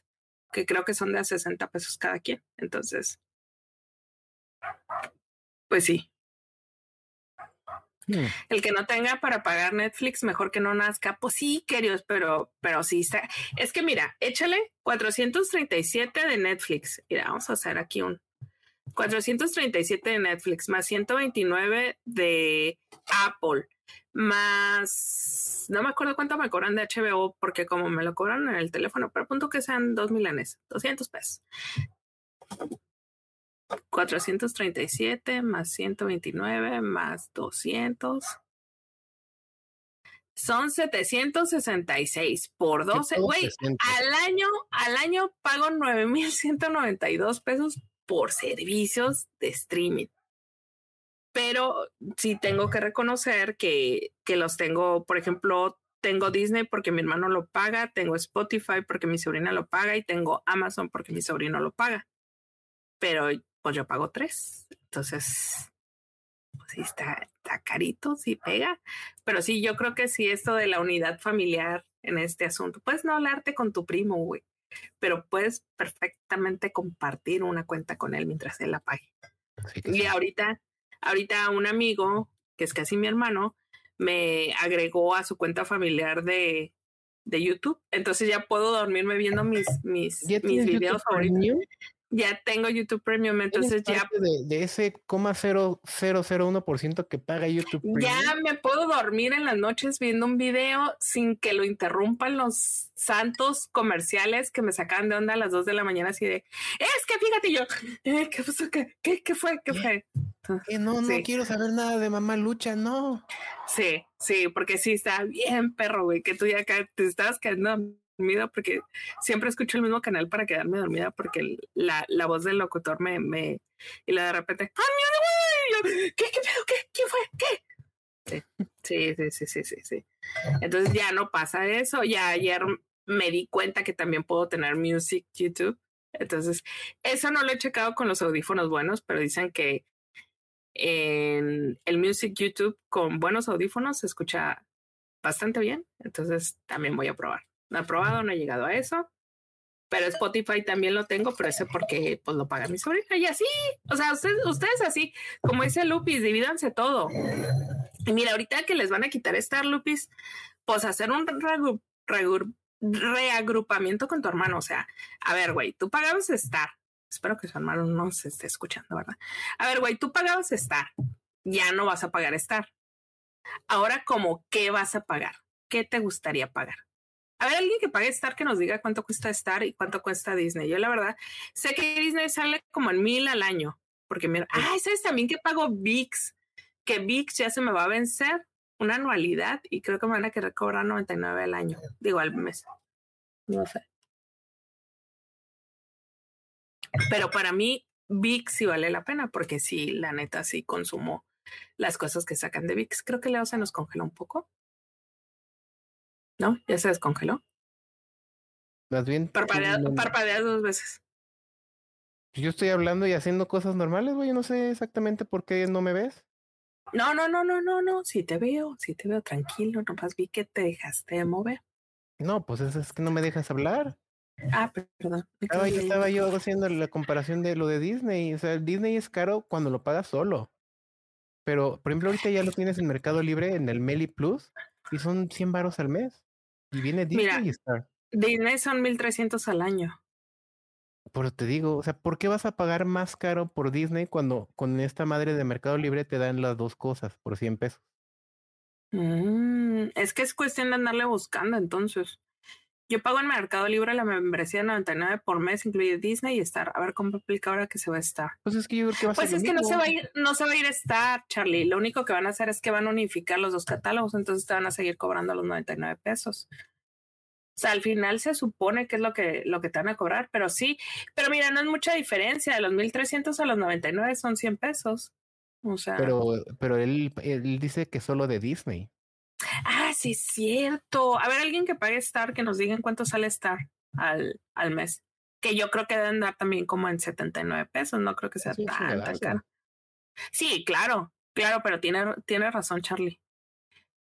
que creo que son de a 60 pesos cada quien. Entonces, pues sí. Hmm. El que no tenga para pagar Netflix, mejor que no nazca. Pues sí, queridos, pero, pero sí está. Es que mira, échale 437 de Netflix. Mira, vamos a hacer aquí un 437 de Netflix más 129 de Apple más, no me acuerdo cuánto me cobran de HBO, porque como me lo cobran en el teléfono, pero punto que sean dos milanes, 200 pesos. 437 más 129 más 200. Son 766 por 12. Güey, al año, al año pago 9,192 pesos por servicios de streaming pero sí tengo que reconocer que, que los tengo, por ejemplo, tengo Disney porque mi hermano lo paga, tengo Spotify porque mi sobrina lo paga y tengo Amazon porque mi sobrino lo paga. Pero pues yo pago tres. Entonces, pues sí está, está carito, sí pega. Pero sí, yo creo que sí esto de la unidad familiar en este asunto. Puedes no hablarte con tu primo, güey, pero puedes perfectamente compartir una cuenta con él mientras él la pague. y ahorita Ahorita un amigo, que es casi mi hermano, me agregó a su cuenta familiar de, de YouTube. Entonces ya puedo dormirme viendo mis, mis, mis videos favoritos ya tengo YouTube Premium, entonces ya... De, de ese ciento que paga YouTube Premium. Ya me puedo dormir en las noches viendo un video sin que lo interrumpan los santos comerciales que me sacan de onda a las 2 de la mañana así de, es que fíjate yo, eh, ¿qué, pasó? ¿Qué, qué, fue? ¿Qué fue? no, no quiero saber nada de mamá lucha, no. Sí, sí, porque sí está bien perro, güey, que tú ya te estabas quedando dormida porque siempre escucho el mismo canal para quedarme dormida porque la, la voz del locutor me, me y la de repente ¡Ah, ¿Qué, qué? ¿Qué? ¿Quién fue? ¿Qué? Sí, sí, sí, sí, sí, sí. Entonces ya no pasa eso. Ya ayer me di cuenta que también puedo tener Music YouTube. Entonces, eso no lo he checado con los audífonos buenos, pero dicen que en el Music YouTube con buenos audífonos se escucha bastante bien. Entonces, también voy a probar. No he probado, no he llegado a eso. Pero Spotify también lo tengo, pero ese porque pues lo paga mi sobrina. Y así, o sea, ustedes, así, como dice Lupis, divídanse todo. Y mira, ahorita que les van a quitar Star Lupis, pues hacer un reagrupamiento con tu hermano. O sea, a ver, güey, tú pagabas Star. Espero que su hermano no se esté escuchando, ¿verdad? A ver, güey, tú pagabas Star. Ya no vas a pagar Star Ahora, como, ¿qué vas a pagar? ¿Qué te gustaría pagar? A ver, alguien que pague Star que nos diga cuánto cuesta Star y cuánto cuesta Disney. Yo la verdad sé que Disney sale como en mil al año, porque mira, ay, ¿sabes también que pago VIX? Que VIX ya se me va a vencer una anualidad y creo que me van a querer cobrar 99 al año, digo al mes. No sé. Pero para mí, VIX sí vale la pena, porque sí, la neta, sí consumo las cosas que sacan de VIX. Creo que Leo se nos congeló un poco. ¿No? ¿Ya se descongeló? Más bien. Parpadea, parpadea dos veces. Yo estoy hablando y haciendo cosas normales, güey. No sé exactamente por qué no me ves. No, no, no, no, no, no. Sí te veo, sí te veo tranquilo. Nomás vi que te dejaste de mover. No, pues es, es que no me dejas hablar. Ah, perdón. Estaba, yo, estaba yo haciendo la comparación de lo de Disney. O sea, Disney es caro cuando lo pagas solo. Pero, por ejemplo, ahorita ya lo tienes en Mercado Libre, en el Meli Plus, y son 100 baros al mes. Y viene Disney y Star. Disney son 1300 al año. Pero te digo, o sea, ¿por qué vas a pagar más caro por Disney cuando con esta madre de Mercado Libre te dan las dos cosas por 100 pesos? Mm, es que es cuestión de andarle buscando entonces. Yo pago en Mercado Libre la membresía de 99 por mes, incluye Disney y Star. A ver cómo aplica ahora que se va a estar. Pues es que yo creo que va a Pues es que no se va a ir, no se va a ir a Star, Charlie. Lo único que van a hacer es que van a unificar los dos catálogos, entonces te van a seguir cobrando los 99 pesos. O sea, al final se supone que es lo que, lo que te van a cobrar, pero sí, pero mira, no es mucha diferencia. De los 1300 a los 99 son 100 pesos. O sea. Pero, pero él, él dice que solo de Disney. Ah, sí, es cierto. A ver, alguien que pague Star, que nos diga en cuánto sale Star al, al mes. Que yo creo que deben dar también como en 79 pesos. No creo que sea Sí, tan, caro. Sí, claro, claro, pero tiene, tiene razón, Charlie.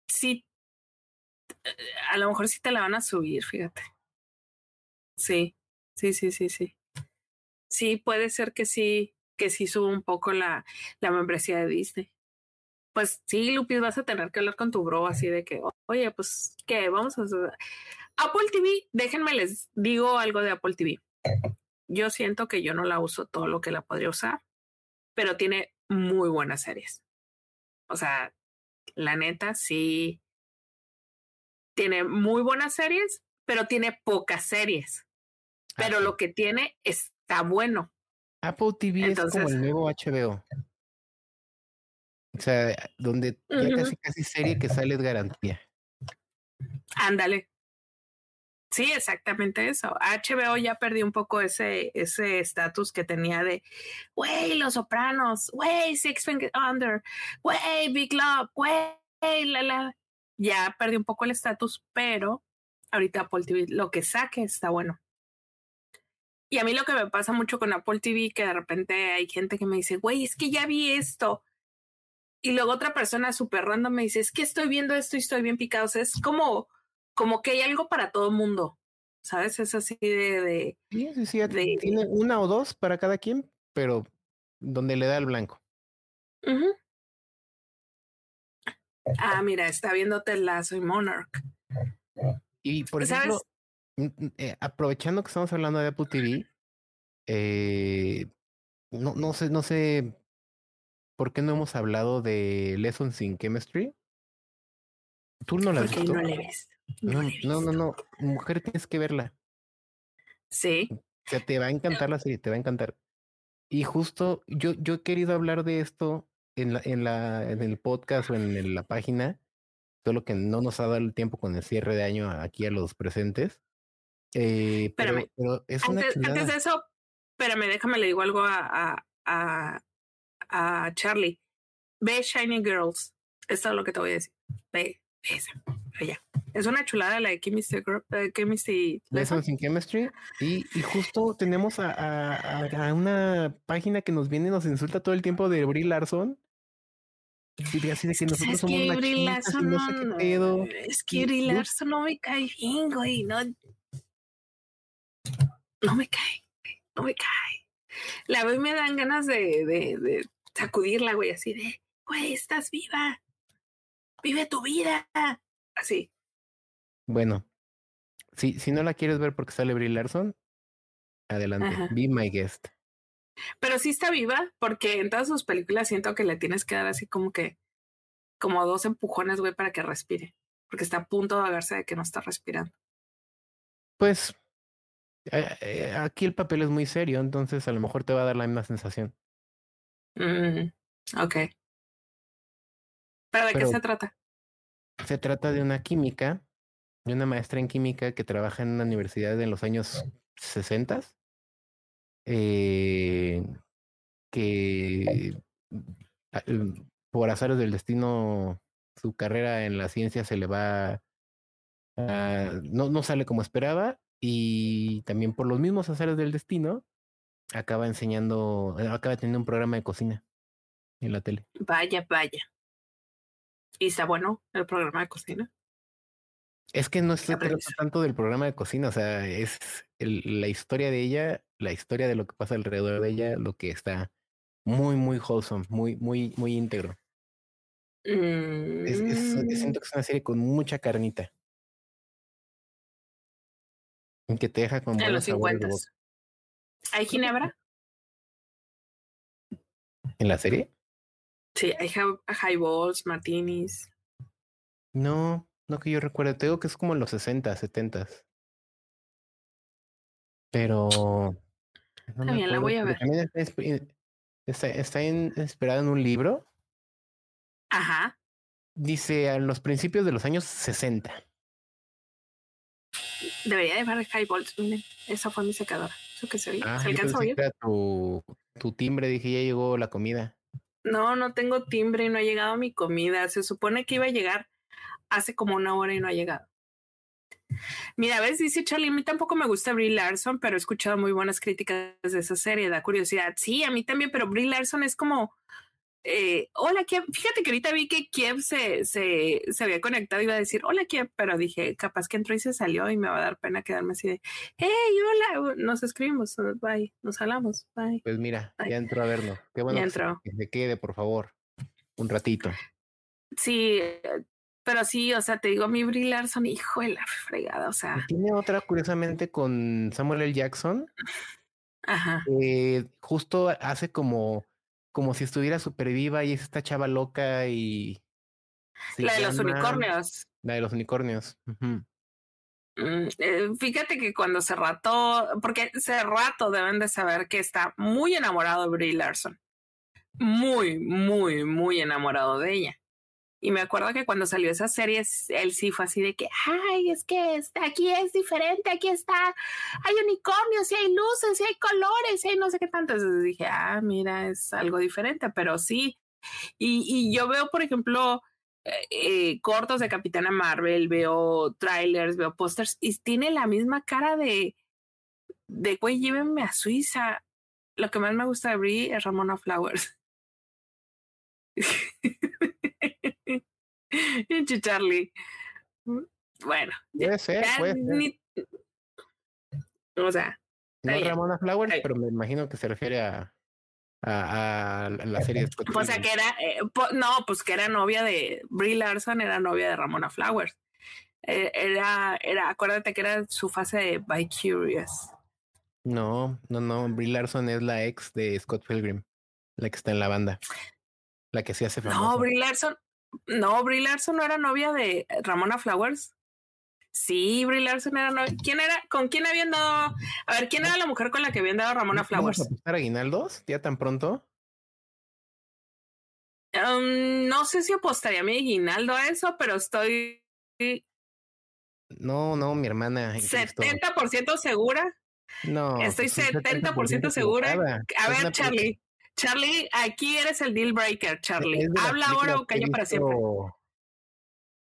Sí, a lo mejor sí te la van a subir, fíjate. Sí, sí, sí, sí, sí. Sí, puede ser que sí, que sí suba un poco la, la membresía de Disney. Pues sí, Lupis, vas a tener que hablar con tu bro así de que, oye, pues, ¿qué? Vamos a hacer. Apple TV, déjenme les digo algo de Apple TV. Yo siento que yo no la uso todo lo que la podría usar, pero tiene muy buenas series. O sea, la neta, sí. Tiene muy buenas series, pero tiene pocas series. Pero Ah, sí. lo que tiene está bueno. Apple TV es como el nuevo HBO. O sea, donde ya Ujú. casi casi serie que sale es garantía. Ándale. Sí, exactamente eso. HBO ya perdió un poco ese ese estatus que tenía de, güey, Los Sopranos, güey, Six Feet Under, güey, Big Love, güey, la la. Ya perdió un poco el estatus, pero ahorita Apple TV lo que saque está bueno. Y a mí lo que me pasa mucho con Apple TV, que de repente hay gente que me dice, güey, es que ya vi esto. Y luego otra persona súper random me dice, es que estoy viendo esto y estoy bien picado. O sea, es como, como que hay algo para todo mundo. ¿Sabes? Es así de, de Sí, sí, sí, De- tiene una o dos para cada quien, pero donde le da el blanco. ujú. Ah, mira, está viéndote la Soy Monarch. Y por ejemplo, mm, mm, eh, aprovechando que estamos hablando de Apple TV, eh, no, no sé, no sé por qué no hemos hablado de Lessons in Chemistry. ¿Tú no la has visto? no le ves. No, No, no, no, no. Mujer, tienes que verla. Sí. O sea, te va a encantar la serie, te va a encantar. Y justo yo, yo he querido hablar de esto en la, en la, en el podcast o en el- la página, solo que no nos ha dado el tiempo con el cierre de año aquí a los presentes. Eh, pero, es Antes, de eso, espérame, déjame le digo algo a, a, a, a Charlie. Ve Shiny Girls. Esto es lo que te voy a decir. Ve esa. Ve ya. Es una chulada la de Chemistry eh, Chemistry Lesson. Lessons in Chemistry. Y, y justo tenemos a, a, a- una página que nos viene y nos insulta todo el tiempo de Brie Larson. Y así de que nosotros somos que Brie Larson no sé qué pedo. Es que Brie Larson no me cae bien, güey. No, no me cae, no me cae. La veo y me dan ganas de, de, de sacudirla, güey, así de, güey, estás viva. Vive tu vida. Así. Bueno, si, si no la quieres ver porque sale Brie Larson, adelante, Ajá. be my guest. Pero sí está viva porque en todas sus películas siento que le tienes que dar así como que como dos empujones, güey, para que respire, porque está a punto de verse de que no está respirando. Pues eh, eh, aquí el papel es muy serio, entonces a lo mejor te va a dar la misma sensación. Mm, ok. ¿Pero de qué se trata? Se trata de una química, de una maestra en química que trabaja en una universidad en los años 60 eh, que por azares del destino su carrera en la ciencia se le va no, no sale como esperaba y también por los mismos azares del destino acaba enseñando, acaba teniendo un programa de cocina en la tele. Vaya, vaya. ¿Y está bueno el programa de cocina? Es que no se trata tanto del programa de cocina, o sea, es la historia de ella, la historia de lo que pasa alrededor de ella, lo que está muy, muy wholesome, muy, muy, muy íntegro. Es, Mm. siento que es una serie con mucha carnita. Que te deja con buenos sabores de 50. boca. ¿Hay ginebra? ¿En la serie? Sí, hay hi- highballs, martinis. No, no que yo recuerde. Te digo que es como en los 60, 70. Pero. No bien, la voy a ver. También está, está, está inspirada en un libro. Ajá. Dice a los principios de los años 60. Debería de ver highballs. Miren, esa fue mi secadora. Eso que se oye. Ah, ¿Se alcanza a oír? tu, tu timbre. Dije, ya llegó la comida. No, no tengo timbre y no ha llegado mi comida. Se supone que iba a llegar hace como una hora y no ha llegado. Mira, a veces dice Charlie, a mí tampoco me gusta Brie Larson, pero he escuchado muy buenas críticas de esa serie, da curiosidad. Sí, a mí también, pero Brie Larson es como, eh, hola Kiev, fíjate que ahorita vi que Kiev se, se, se había conectado y iba a decir, hola Kiev, pero dije, capaz que entró y se salió y me va a dar pena quedarme así de, hey, hola, nos escribimos, bye, nos hablamos, bye. Pues mira, Ay. ya entró a vernos. Qué bueno Ya que se- entró. que se quede, por favor. Un ratito. Sí, eh, pero sí, o sea, te digo, mi Brie Larson, hijo de la fregada, o sea, Tiene otra, curiosamente, con Samuel L. Jackson. ajá. eh, justo hace como, como si estuviera súper viva y es esta chava loca y. La de los unicornios. La de los unicornios. Mm, eh, fíjate que cuando se rato, porque ese rato deben de saber que está muy enamorado de Brie Larson. Muy, muy, muy enamorado de ella. Y me acuerdo que cuando salió esa serie, él sí fue así de que, ay, es que está, aquí es diferente, aquí está, hay unicornios, y hay luces, y hay colores, y hay no sé qué tanto. Entonces dije, ah, mira, es algo diferente, pero sí. Y, y yo veo, por ejemplo, eh, eh, cortos de Capitana Marvel, veo trailers, veo pósters, y tiene la misma cara de, de, güey, llévenme a Suiza. Lo que más me gusta de Brie es Ramona Flowers. *laughs* *laughs* Pinche Charlie. Bueno, ya, Puede ser, ya puede ser. o sea, No. Ramona Flowers, pero me imagino que se refiere a, a, a la serie de Scott o sea que era, eh, po- no, pues que era novia de Brie Larson, era novia de Ramona Flowers. Eh, era, era, acuérdate que era su fase de By Curious. No, no, no. Brie Larson es la ex de Scott Pilgrim, la que está en la banda, la que se hace famosa. No, Brie Larson, no, Brie Larson no era novia de Ramona Flowers. Sí, Brie Larson era novia. ¿Quién era? ¿Con quién habían dado? A ver, ¿quién era la mujer con la que habían dado a Ramona ¿No ¿Vamos a Flowers? apostar aguinaldos ya tan pronto? Um, no sé si apostaría mi aguinaldo a eso, pero estoy No, no, mi hermana. en Cristo. 70% segura. No. Estoy pues, estás 70% segura. A ver, Charlie. Charlie, aquí eres el deal breaker, Charlie. Habla ahora o calla para siempre.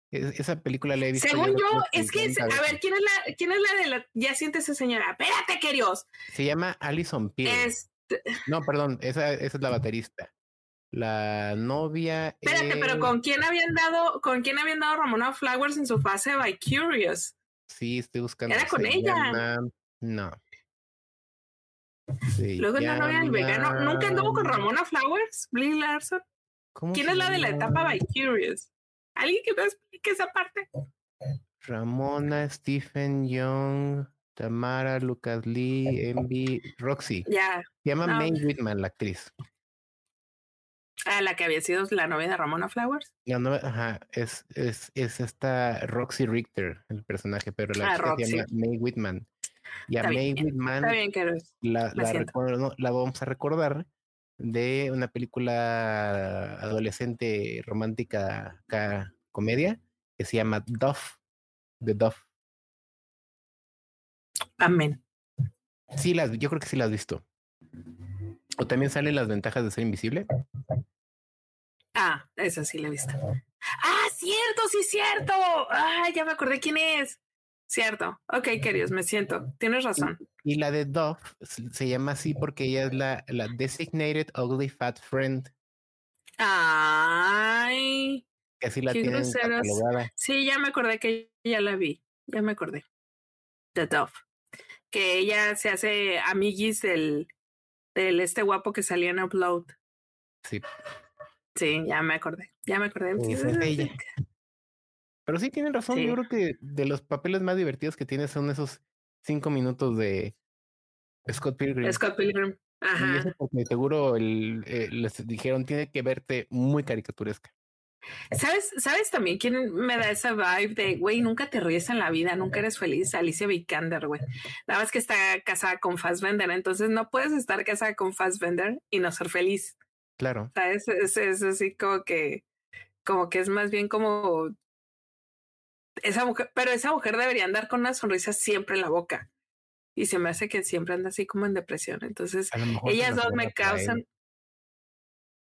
Esa película la he visto. Según yo, es que, 50 a ver. ¿quién es la, quién es la de la, ya siéntese señora, espérate, queridos. Se llama Alison Pierce. Es, No, perdón, esa, esa es la baterista. La novia. espérate, pero ¿con quién habían dado, con quién habían dado Ramona Flowers en su fase By Curious? Sí, estoy buscando. Era con ella. llama- No. Luego es la novia del vegano. ¿Nunca anduvo con Ramona Flowers? Brie Larson. ¿Cómo ¿Quién es la de la etapa By Curious? ¿Alguien que me explique esa parte? Ramona, Stephen Young, Tamara, Lucas Lee, Envy, Roxy. Ya. Se llama No. May Whitman, la actriz. Ah, la que había sido la novia de Ramona Flowers. La novia, ajá, es, es, es esta Roxy Richter, el personaje, pero la Ah, chica se llama. May Whitman. Y a Está May bien, Whitman bien la, la la, siento. recuerdo- la vamos a recordar de una película adolescente romántica ca- comedia que se llama Duff, The Duff. Amén. Sí, las, yo creo que sí las has visto. O también salen las ventajas de ser invisible. Ah, esa sí la he visto. Ah, cierto, sí, cierto. Ah, ya me acordé quién es. Cierto. Ok, queridos, me siento. Tienes razón. Y la de Duff se llama así porque ella es la, la Designated Ugly Fat Friend, Ay, que así la tienen sí, ya me acordé que ya la vi. Ya me acordé. The Dove. Que ella se hace amiguis del, del este guapo que salía en Upload. Sí, Sí, ya me acordé. Ya me acordé. Es ella. Pero sí tienen razón. Sí. Yo creo que de los papeles más divertidos que tiene son esos cinco minutos de Scott Pilgrim. Scott Pilgrim. Y Ajá. eso porque seguro el, eh, les dijeron tiene que verte muy caricaturesca. ¿Sabes, ¿Sabes también quién me da esa vibe de, güey, nunca te ríes en la vida, nunca eres feliz? Alicia Vikander, güey. Nada más que está casada con Fassbender, entonces no puedes estar casada con Fassbender y no ser feliz. Claro. ¿Sabes? Es, es así como que, como que es más bien como esa mujer, pero esa mujer debería andar con una sonrisa siempre en la boca. Y se me hace que siempre anda así como en depresión. Entonces, ellas la dos me causan,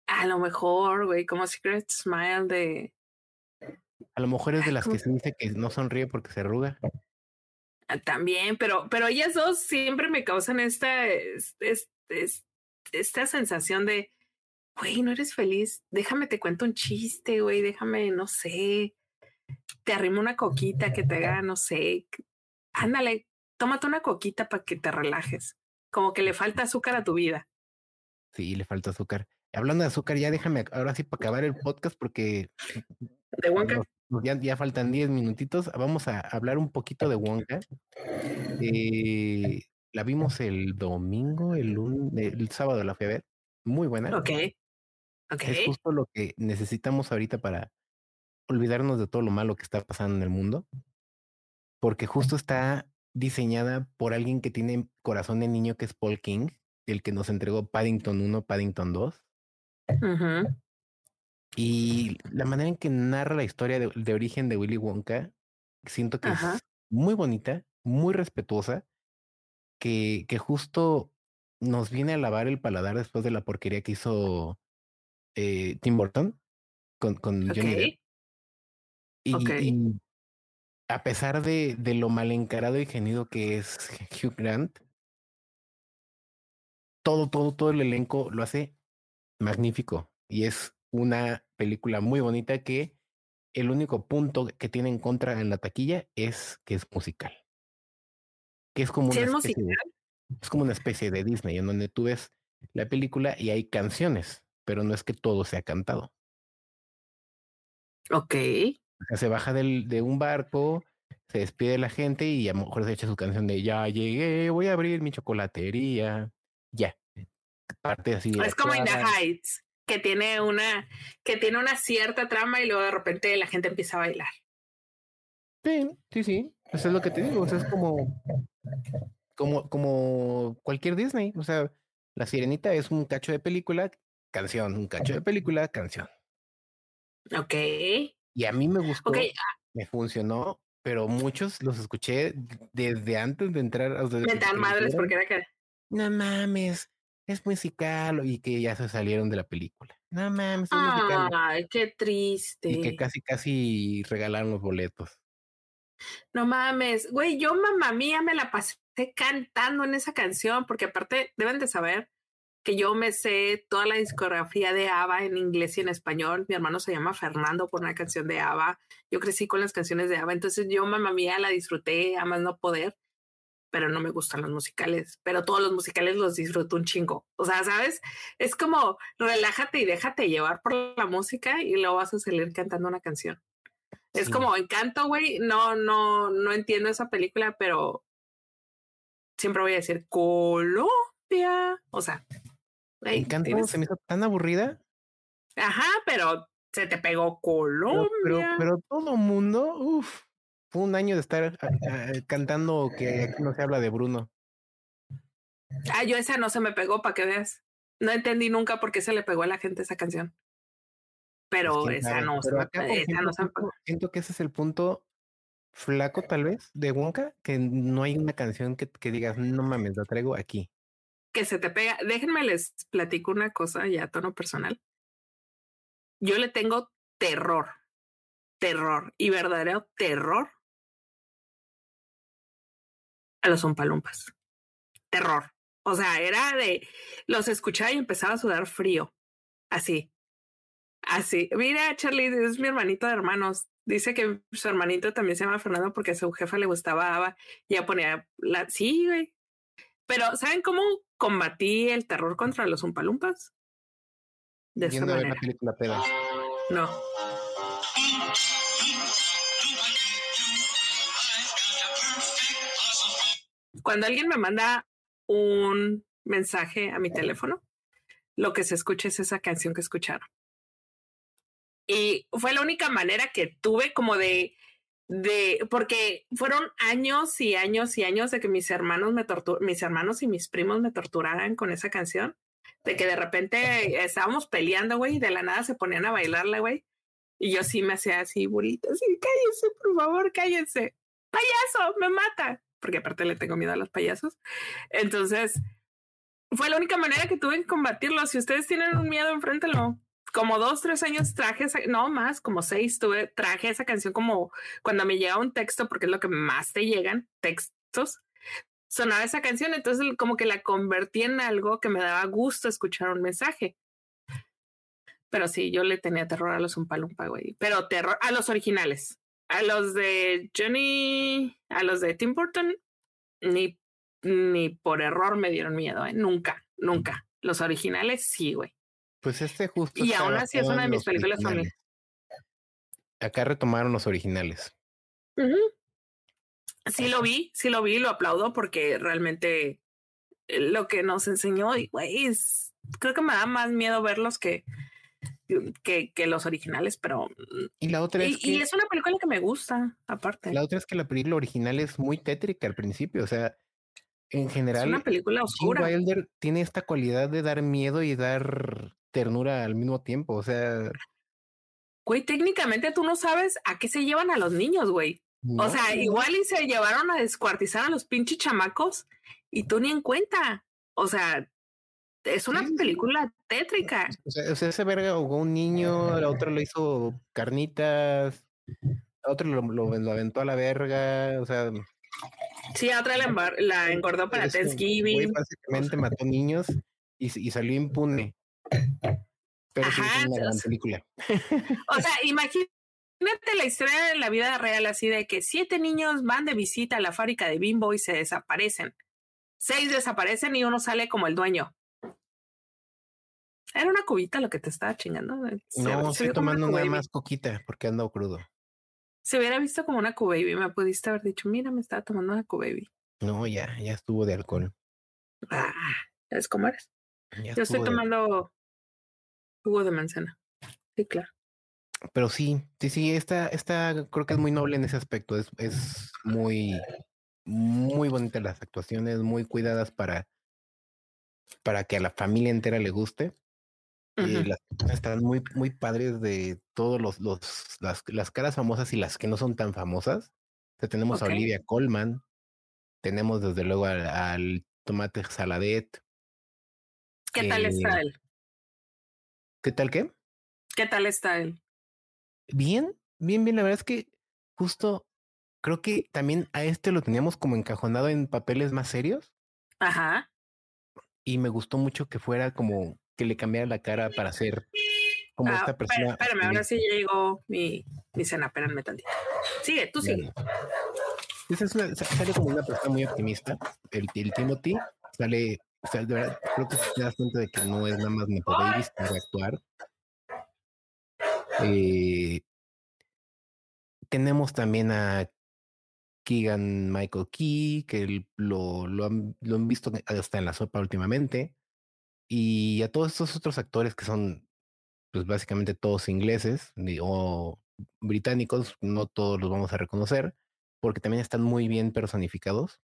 a lo mejor, güey, como Secret Smile de, A lo mejor es de las que se dice que no sonríe porque se arruga. Ah, También, pero, pero ellas dos siempre me causan esta, es- es- es- esta sensación de, güey, no eres feliz, déjame te cuento un chiste, güey, déjame, no sé, te arrimo una coquita que te haga, no sé, ándale, tómate una coquita para que te relajes, como que le falta azúcar a tu vida. Sí, le falta azúcar. Hablando de azúcar, ya déjame ahora sí para acabar el podcast porque De Wonka. ya, ya faltan 10 minutitos. Vamos a hablar un poquito de Wonka. Eh, la vimos el domingo, el, lun- el sábado la fui a ver. Muy buena. Ok, ok, Es justo lo que necesitamos ahorita para olvidarnos de todo lo malo que está pasando en el mundo. Porque justo está diseñada por alguien que tiene corazón de niño, que es Paul King, el que nos entregó Paddington 1, Paddington 2. Ujú, Y la manera en que narra la historia de, de origen de Willy Wonka, siento que es muy bonita, muy respetuosa, que, que justo nos viene a lavar el paladar después de la porquería que hizo eh, Tim Burton con, con Johnny Depp. Y, a pesar de, de lo mal encarado y genido que es Hugh Grant, todo, todo, todo el elenco lo hace magnífico. Y es una película muy bonita que el único punto que tiene en contra en la taquilla es que es musical. Que es como ¿Sí una es especie de, es como una especie de Disney, en donde tú ves la película y hay canciones, pero no es que todo sea cantado. ok. O sea, se baja del, de un barco, se despide de la gente y a lo mejor se echa su canción de ya llegué, voy a abrir mi chocolatería. Ya. Parte así. Es como In the. Heights, que tiene una, que tiene una cierta trama y luego de repente la gente empieza a bailar. Sí, sí, sí. Eso es lo que te digo. O sea, es como, como, como cualquier Disney. O sea, la sirenita es un cacho de película, canción, un cacho de película, canción. Ok. Y a mí me gustó, Ok, me funcionó, pero muchos los escuché desde antes de entrar. O sea, me dan madres porque era que. no mames, es musical y que ya se salieron de la película. No mames, es musical. Ay, qué Y que triste. casi, casi regalaron los boletos. No mames. Güey, yo mamá mía me la pasé cantando en esa canción, porque aparte deben de saber que yo me sé toda la discografía de ABBA en inglés y en español. Mi hermano se llama Fernando por una canción de ABBA. Yo crecí con las canciones de ABBA, entonces yo mamá mía la disfruté a más no poder, pero no me gustan los musicales, pero todos los musicales los disfruto un chingo. O sea, ¿sabes? Es como relájate y déjate llevar por la música y luego vas a salir cantando una canción. Es Sí. como Encanto, güey. No, no, no entiendo esa película, pero siempre voy a decir Colombia. O sea, Encanto tienes- se me hizo tan aburrida Ajá, pero se te pegó Colombia. Pero, pero, todo mundo, uff, fue un año de estar cantando que aquí no se habla de Bruno. Ah, yo esa no se me pegó, para que veas. No entendí nunca por qué se le pegó a la gente esa canción. Pero esa no, se me, pegó. Siento que ese es el punto flaco, tal vez, de Wonka, que no hay una canción que, que digas, no mames, la traigo aquí. Que se te pega. Déjenme les platico una cosa ya a tono personal. Yo le tengo terror, terror y verdadero terror a los zompalumpas. Terror. O sea, era de los escuchaba y empezaba a sudar frío. Así. Así. Mira, Charlie, es mi hermanito de hermanos. Dice que su hermanito también se llama Fernando porque a su jefa le gustaba Ava ya ponía la. Sí, güey. Pero, ¿saben cómo combatí el terror contra los Umpalumpas? De esta manera. película No. Cuando alguien me manda un mensaje a mi teléfono, lo que se escucha es esa canción que escucharon. Y fue la única manera que tuve como de, de, porque fueron años y años y años de que mis hermanos me mis hermanos y mis primos me torturaran con esa canción, de que de repente *laughs* estábamos peleando, güey, y de la nada se ponían a bailarla, güey. Y yo sí me hacía así, bolita, así, cállense, por favor, cállense. Payaso, me mata porque aparte le tengo miedo a los payasos. Entonces, fue la única manera que tuve que combatirlo. Si ustedes tienen un miedo, enfréntelo. Como dos, tres años traje, esa, no más, como seis, tuve, traje esa canción como cuando me llega un texto, porque es lo que más te llegan, textos, sonaba esa canción, entonces como que la convertí en algo que me daba gusto escuchar un mensaje. Pero sí, yo le tenía terror a los Umpalumpa, güey. Pero terror a los originales a los de Johnny, a los de Tim Burton, ni, ni por error me dieron miedo, ¿eh? Nunca, nunca. Los originales sí, güey. Pues este justo. Y aún así es una de mis películas familiares. Acá retomaron los originales. Sí lo vi, sí lo vi, lo aplaudo porque realmente eh, lo que nos enseñó, güey, creo que me da más miedo verlos que, que, que, los originales, pero. Y la otra es. Y, es una película que me gusta, aparte. La otra es que la película original es muy tétrica al principio, o sea, en general. Es una película oscura. Wilder tiene esta cualidad de dar miedo y dar ternura al mismo tiempo, o sea. Güey, técnicamente tú no sabes a qué se llevan a los niños, güey. o sea, igual y se llevaron a descuartizar a los pinches chamacos y tú ni en cuenta. O sea, es una película tétrica. O sea, ese verga ahogó un niño, la otra le hizo carnitas, la otra lo, lo, aventó a la verga, o sea. Sí, a otra la, engordó para Thanksgiving. básicamente *laughs* mató niños y, y salió impune. Pero sí es una gran película. *laughs* O sea, imagínate la historia de la vida real así de que siete niños van de visita a la fábrica de Bimbo y se desaparecen. Seis desaparecen y uno sale como el dueño. Era una cubita lo que te estaba chingando. Eh, no, estoy tomando nada más coquita porque ando crudo. Si hubiera visto como una Q-Baby, me pudiste haber dicho, mira, me estaba tomando una Q-Baby. No, ya, ya estuvo de alcohol. Ah, ¿sabes cómo eres? Yo estoy tomando jugo de manzana. Sí, claro. Pero sí, sí, sí, esta, esta creo que es muy noble en ese aspecto. Es, es muy, muy bonita las actuaciones, muy cuidadas para, para que a la familia entera le guste. Eh, las están muy, muy padres de todos los, los las, las, caras famosas y las que no son tan famosas. tenemos a Olivia Colman, tenemos desde luego al, Tomate Saladet. ¿Qué tal está él? ¿Qué tal qué? ¿Qué tal está él? Bien, bien, bien. La verdad es que justo creo que también a este lo teníamos como encajonado en papeles más serios. Ajá. Y me gustó mucho que fuera como que le cambiara la cara para ser como ah, esta persona. Espérame, ahora sí llegó mi, mi cena, espérame tantito. Sigue, tú sigue. Esa es una, sale como una persona muy optimista. El, el Timothy sale, o sea, de verdad, creo que te das cuenta de que no es nada más Nepo Davis para actuar. Eh, tenemos también a Keegan Michael Key, que lo, lo, han, lo han visto hasta en la sopa últimamente y a todos estos otros actores que son pues básicamente todos ingleses o británicos, no todos los vamos a reconocer, porque también están muy bien personificados.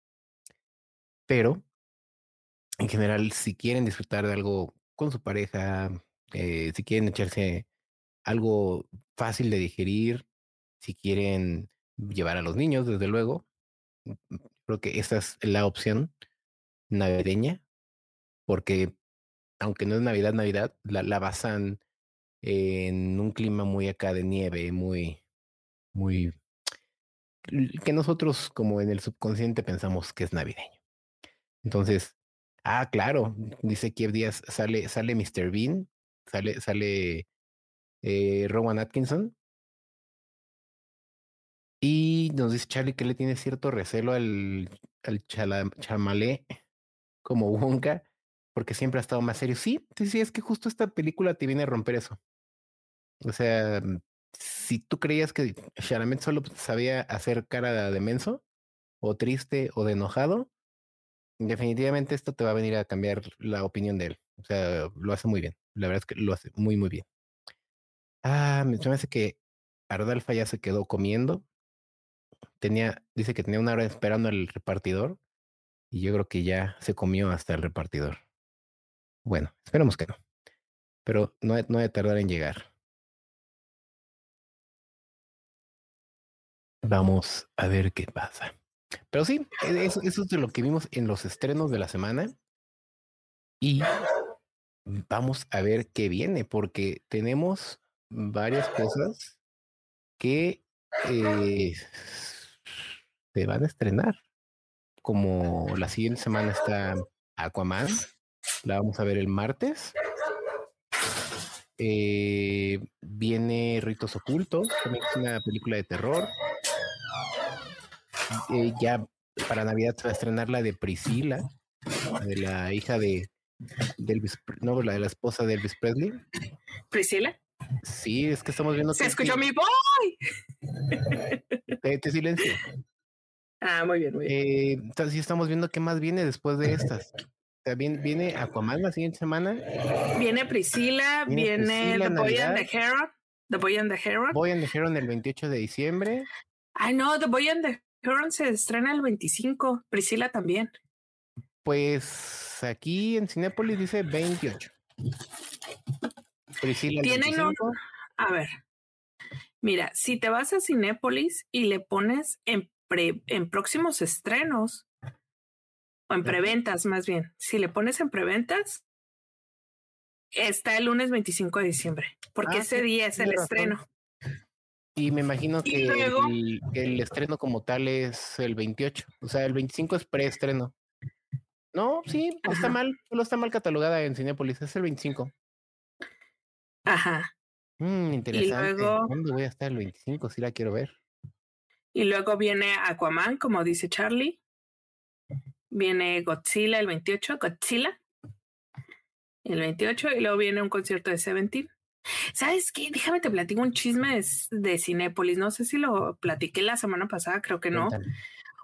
Pero, en general, si quieren disfrutar de algo con su pareja, eh, si quieren echarse algo fácil de digerir, si quieren llevar a los niños, desde luego, mm, mm, creo que esa es la opción navideña, porque aunque no es Navidad, Navidad, la, la basan en un clima muy acá de nieve, muy, muy, que nosotros como en el subconsciente pensamos que es navideño. Entonces, ah, claro, dice Kiev Díaz, sale, sale Mr. Bean, sale, sale eh, Rowan Atkinson. Y nos dice Charlie que le tiene cierto recelo al, al chamalé como Wonka, porque siempre ha estado más serio. Sí, sí, sí, es que justo esta película te viene a romper eso. O sea, si tú creías que Chalamet solo sabía hacer cara de menso, o triste, o de enojado, definitivamente esto te va a venir a cambiar la opinión de él. O sea, lo hace muy bien. La verdad es que lo hace muy, muy bien. Ah, me parece que Ardalfa ya se quedó comiendo. Tenía, dice que tenía una hora esperando al repartidor. Y yo creo que ya se comió hasta el repartidor. Bueno, esperemos que no. Pero no, no de tardar en llegar. Vamos a ver qué pasa. Pero sí, e, eso, eso es de lo que vimos en los estrenos de la semana. Y vamos a ver qué viene, porque tenemos varias cosas que eh, se van a estrenar. Como la siguiente semana está Aquaman, la vamos a ver el martes. Eh, viene Ritos Ocultos, también es una película de terror. Eh, ya para Navidad se va a estrenar la de Priscila, de la hija de, Elvis, no, la de la esposa de Elvis Presley. ¿Priscila? Sí, es que estamos viendo. Se escuchó mi boy. Te, silencio. Ah, muy bien, muy bien. Eh, entonces, sí, estamos viendo qué más viene después de estas. También viene Aquaman la siguiente semana. Viene Priscila, viene, The Boy and the Heron. The Boy and the Heron. Boy and the Heron el 28 de diciembre. Ay, no, The Boy and the Heron se estrena el 25. Priscila también. Pues aquí en Cinépolis dice 28. Priscila. Tienen A ver. Mira, si te vas a Cinépolis y le pones en, en próximos estrenos, o en preventas más bien, si le pones en preventas, está el lunes 25 de diciembre, porque ah, ese día es el estreno. Y me imagino que el, estreno como tal es el 28, o sea, el 25 es preestreno. No, sí, está mal, solo está mal catalogada en Cinepolis, es el 25. Ajá. Mm, interesante. ¿Dónde voy a estar el 25? Si la quiero ver. Y luego viene Aquaman, como dice Charlie. Viene Godzilla el 28, Godzilla. El 28, y luego viene un concierto de Seventeen. ¿Sabes qué? Déjame te platico un chisme de, Cinépolis. No sé si lo platiqué la semana pasada, creo que no.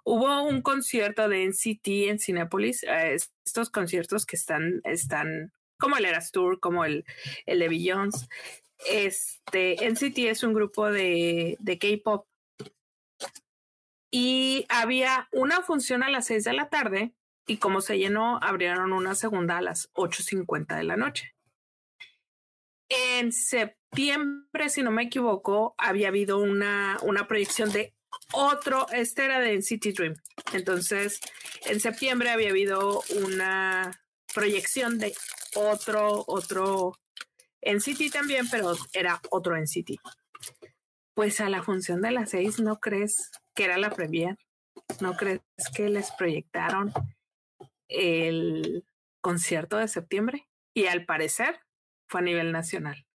Hubo un concierto de NCT en Cinépolis. Eh, estos conciertos que están, están como el Eras Tour, como el, el de Beyoncé. Este, NCT es un grupo de, de K-pop. Y había una función a las 6 de la tarde y como se llenó, abrieron una segunda a las 8.50 de la noche. En septiembre, si no me equivoco, había habido una, una proyección de otro, este era de City Dream. Entonces, en septiembre había habido una proyección de otro, otro en City también, pero era otro en City. Pues a la función de las seis, ¿no crees que era la premier? ¿No crees que les proyectaron el concierto de septiembre? Y al parecer fue a nivel nacional.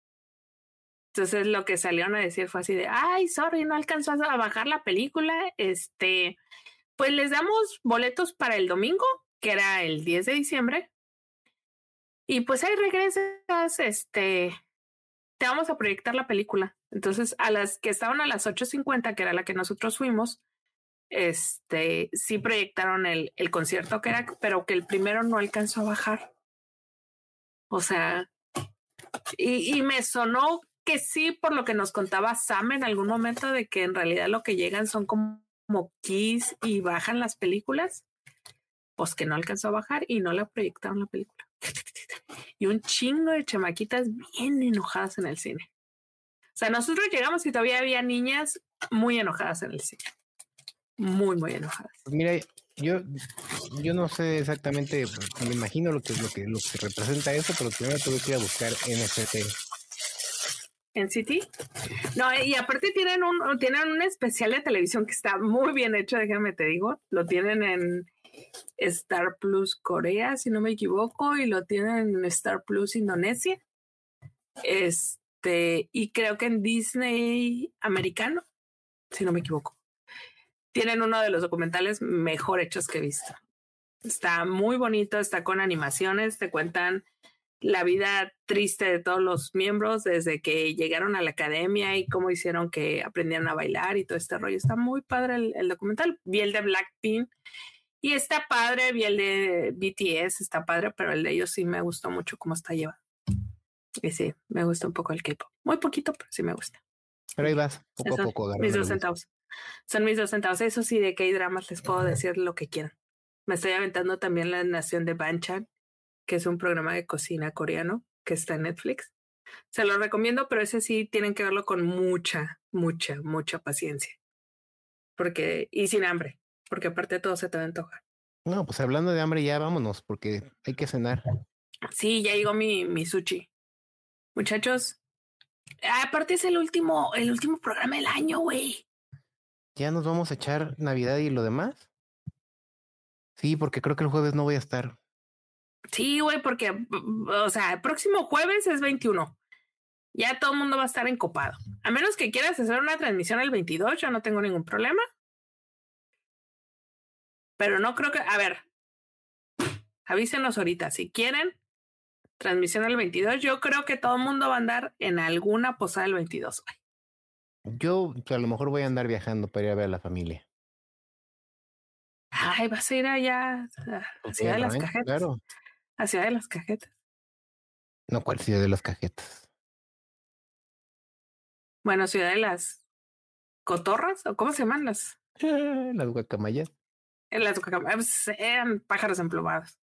Entonces lo que salieron a decir fue así de, ay, sorry, no alcanzó a bajar la película. Este, pues les damos boletos para el domingo, que era el 10 de diciembre. Y pues ahí regresas, este, te vamos a proyectar la película. Entonces, a las que estaban a las 8.50, que era la que nosotros fuimos, este, sí proyectaron el, concierto que era, pero que el primero no alcanzó a bajar. O sea, Y, me sonó que sí, por lo que nos contaba Sam en algún momento, de que en realidad lo que llegan son como, como keys y bajan las películas. Pues que no alcanzó a bajar y no la proyectaron la película. Y un chingo de chamaquitas bien enojadas en el cine. O sea, nosotros llegamos y todavía había niñas muy enojadas en el cine. Muy, muy enojadas. Pues mira, yo, yo no sé exactamente, me imagino lo que, lo que, lo que representa eso, pero primero tuve que ir a buscar NFT. ¿En City? No, y aparte tienen un, tienen un especial de televisión que está muy bien hecho, déjame te digo. Lo tienen en Star Plus Corea, si no me equivoco, y lo tienen en Star Plus Indonesia. Este, y creo que en Disney americano, si no me equivoco tienen uno de los documentales mejor hechos que he visto. Está muy bonito, está con animaciones, te cuentan la vida triste de todos los miembros desde que llegaron a la academia y cómo hicieron que aprendieran a bailar y todo este rollo. Está muy padre el, documental. Vi el de Blackpink y está padre, vi el de BTS, está padre, pero el de ellos sí me gustó mucho cómo está llevado. Y sí, me gusta un poco el K-pop. Muy poquito, pero sí me gusta. Pero ahí vas, poco a poco. Mis dos centavos. Son mis dos centavos. Eso sí, de que hay dramas les puedo decir lo que quieran. Me estoy aventando también La Nación de Banchan, que es un programa de cocina coreano que está en Netflix. Se lo recomiendo, pero ese sí tienen que verlo con mucha, mucha, mucha paciencia. Porque, y sin hambre, porque aparte todo se te va a antojar. No, pues hablando de hambre, ya vámonos, porque hay que cenar. Sí, ya llegó mi, mi sushi. Muchachos, aparte es el último, el último programa del año, güey. ¿Ya nos vamos a echar Navidad y lo demás? Sí, porque creo que el jueves no voy a estar. Sí, güey, porque, o sea, el próximo jueves es 21. Ya todo el mundo va a estar encopado. A menos que quieras hacer una transmisión el 22, yo no tengo ningún problema. Pero no creo que, a ver, avísenos ahorita, si quieren transmisión el 22, yo creo que todo el mundo va a andar en alguna posada el 22, güey. Yo a lo mejor voy a andar viajando para ir a ver a la familia. Ay, vas a ir allá a pues Ciudad de las Cajetas. Claro. A Ciudad de las Cajetas. No, ¿cuál Ciudad de las Cajetas? Bueno, Ciudad de las Cotorras, ¿o cómo se llaman las? *laughs* las guacamayas. Las guacamayas eran pájaros emplumados.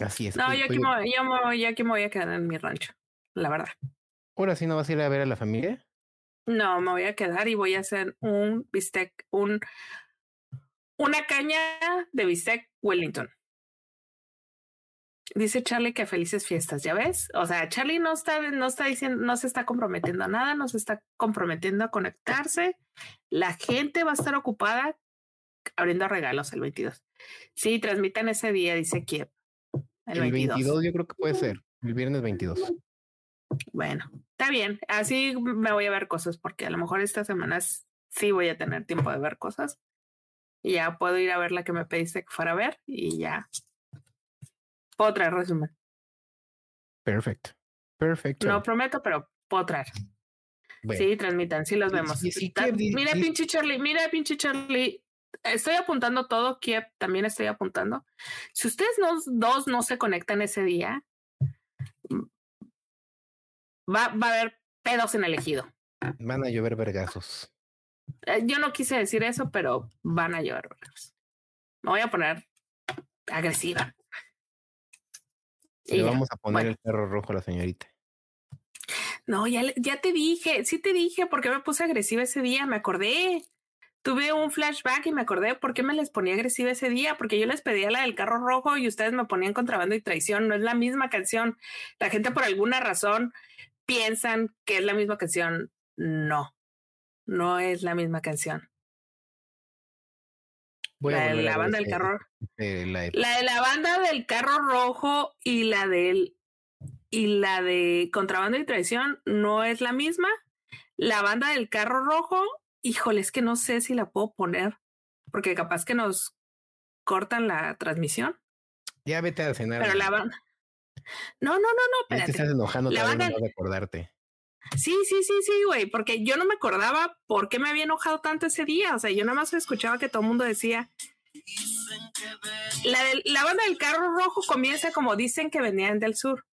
Así es. No, yo aquí, me, yo, yo aquí me voy a quedar en mi rancho, la verdad. ¿Ahora sí no vas a ir a ver a la familia? No, me voy a quedar y voy a hacer un bistec, un una caña de bistec Wellington. Dice Charlie que felices fiestas, ¿ya ves? O sea, Charlie no está, no está diciendo, no se está comprometiendo a nada, no se está comprometiendo a conectarse. La gente va a estar ocupada abriendo regalos el 22. Sí, transmitan ese día, dice Kiev. El, el 22 yo creo que puede ser, el viernes 22. Bueno, está bien. Así me voy a ver cosas porque a lo mejor estas semanas sí voy a tener tiempo de ver cosas. Y ya puedo ir a ver la que me pediste que fuera a ver y ya puedo traer resumen. Perfecto. Perfecto. No prometo, pero puedo traer. Sí, transmitan, sí los vemos. mira, pinche Charlie, mira, pinche Charlie. Estoy apuntando todo, Kiev también estoy apuntando. Si ustedes dos no se conectan ese día, va, va a haber pedos en el ejido. Van a llover vergazos. Eh, yo no quise decir eso, pero van a llover vergazos. Me voy a poner agresiva. Le vamos a poner el perro rojo a la señorita. No, ya, ya te dije, sí te dije por qué me puse agresiva ese día, me acordé. Tuve un flashback y me acordé por qué me les ponía agresiva ese día, porque yo les pedía la del carro rojo y ustedes me ponían contrabando y traición. No es la misma canción. La gente por alguna razón piensan que es la misma canción. No, no es la misma canción. la de la banda del carro. la, de... la banda del carro rojo y la del y la de contrabando y traición no es la misma. La banda del carro rojo, híjole, es que no sé si la puedo poner porque capaz que nos cortan la transmisión. Ya vete a cenar. Pero la banda, no, no, no, no, espérate. te estás enojando la banda... no recordarte. Sí, sí, sí, sí, güey, porque yo no me acordaba por qué me había enojado tanto ese día. O sea, yo nada más escuchaba que todo el mundo decía La, la banda del carro rojo comienza como dicen que venían del sur.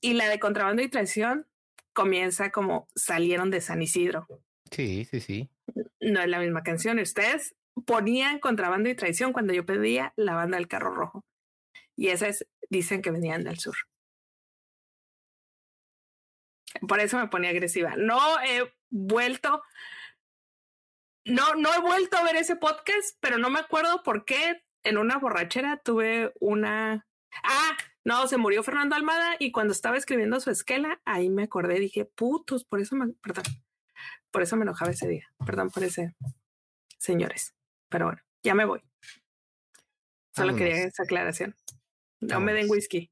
Y la de contrabando y traición comienza como salieron de San Isidro. Sí, sí, sí. No es la misma canción. Ustedes ponían contrabando y traición cuando yo pedía la banda del carro rojo. Y esas dicen que venían del sur. Por eso me ponía agresiva. No he vuelto, no, no he vuelto a ver ese podcast, pero no me acuerdo por qué en una borrachera tuve una. Ah, no, se murió Fernando Almada y cuando estaba escribiendo su esquela, ahí me acordé, dije, putos, por eso me, perdón, por eso me enojaba ese día. Perdón por ese, señores. Pero bueno, ya me voy. Solo quería esa aclaración. No me den whisky.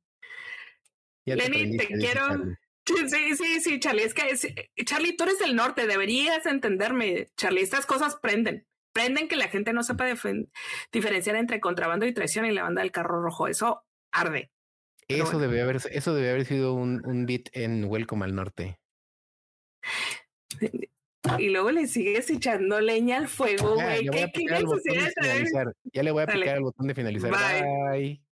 Lenny, te quiero. Sí, sí, sí, Charlie. Es que Charlie, tú eres del norte, deberías entenderme, Charlie. Estas cosas prenden. Prenden que la gente no sepa diferenciar entre contrabando y traición y la banda del carro rojo. Eso arde. Eso debe haber, eso debe haber sido un, un beat en Welcome al Norte. *laughs* Y luego le sigues echando leña al fuego, güey. ¿Qué, Ya le voy a aplicar el botón de finalizar. Bye.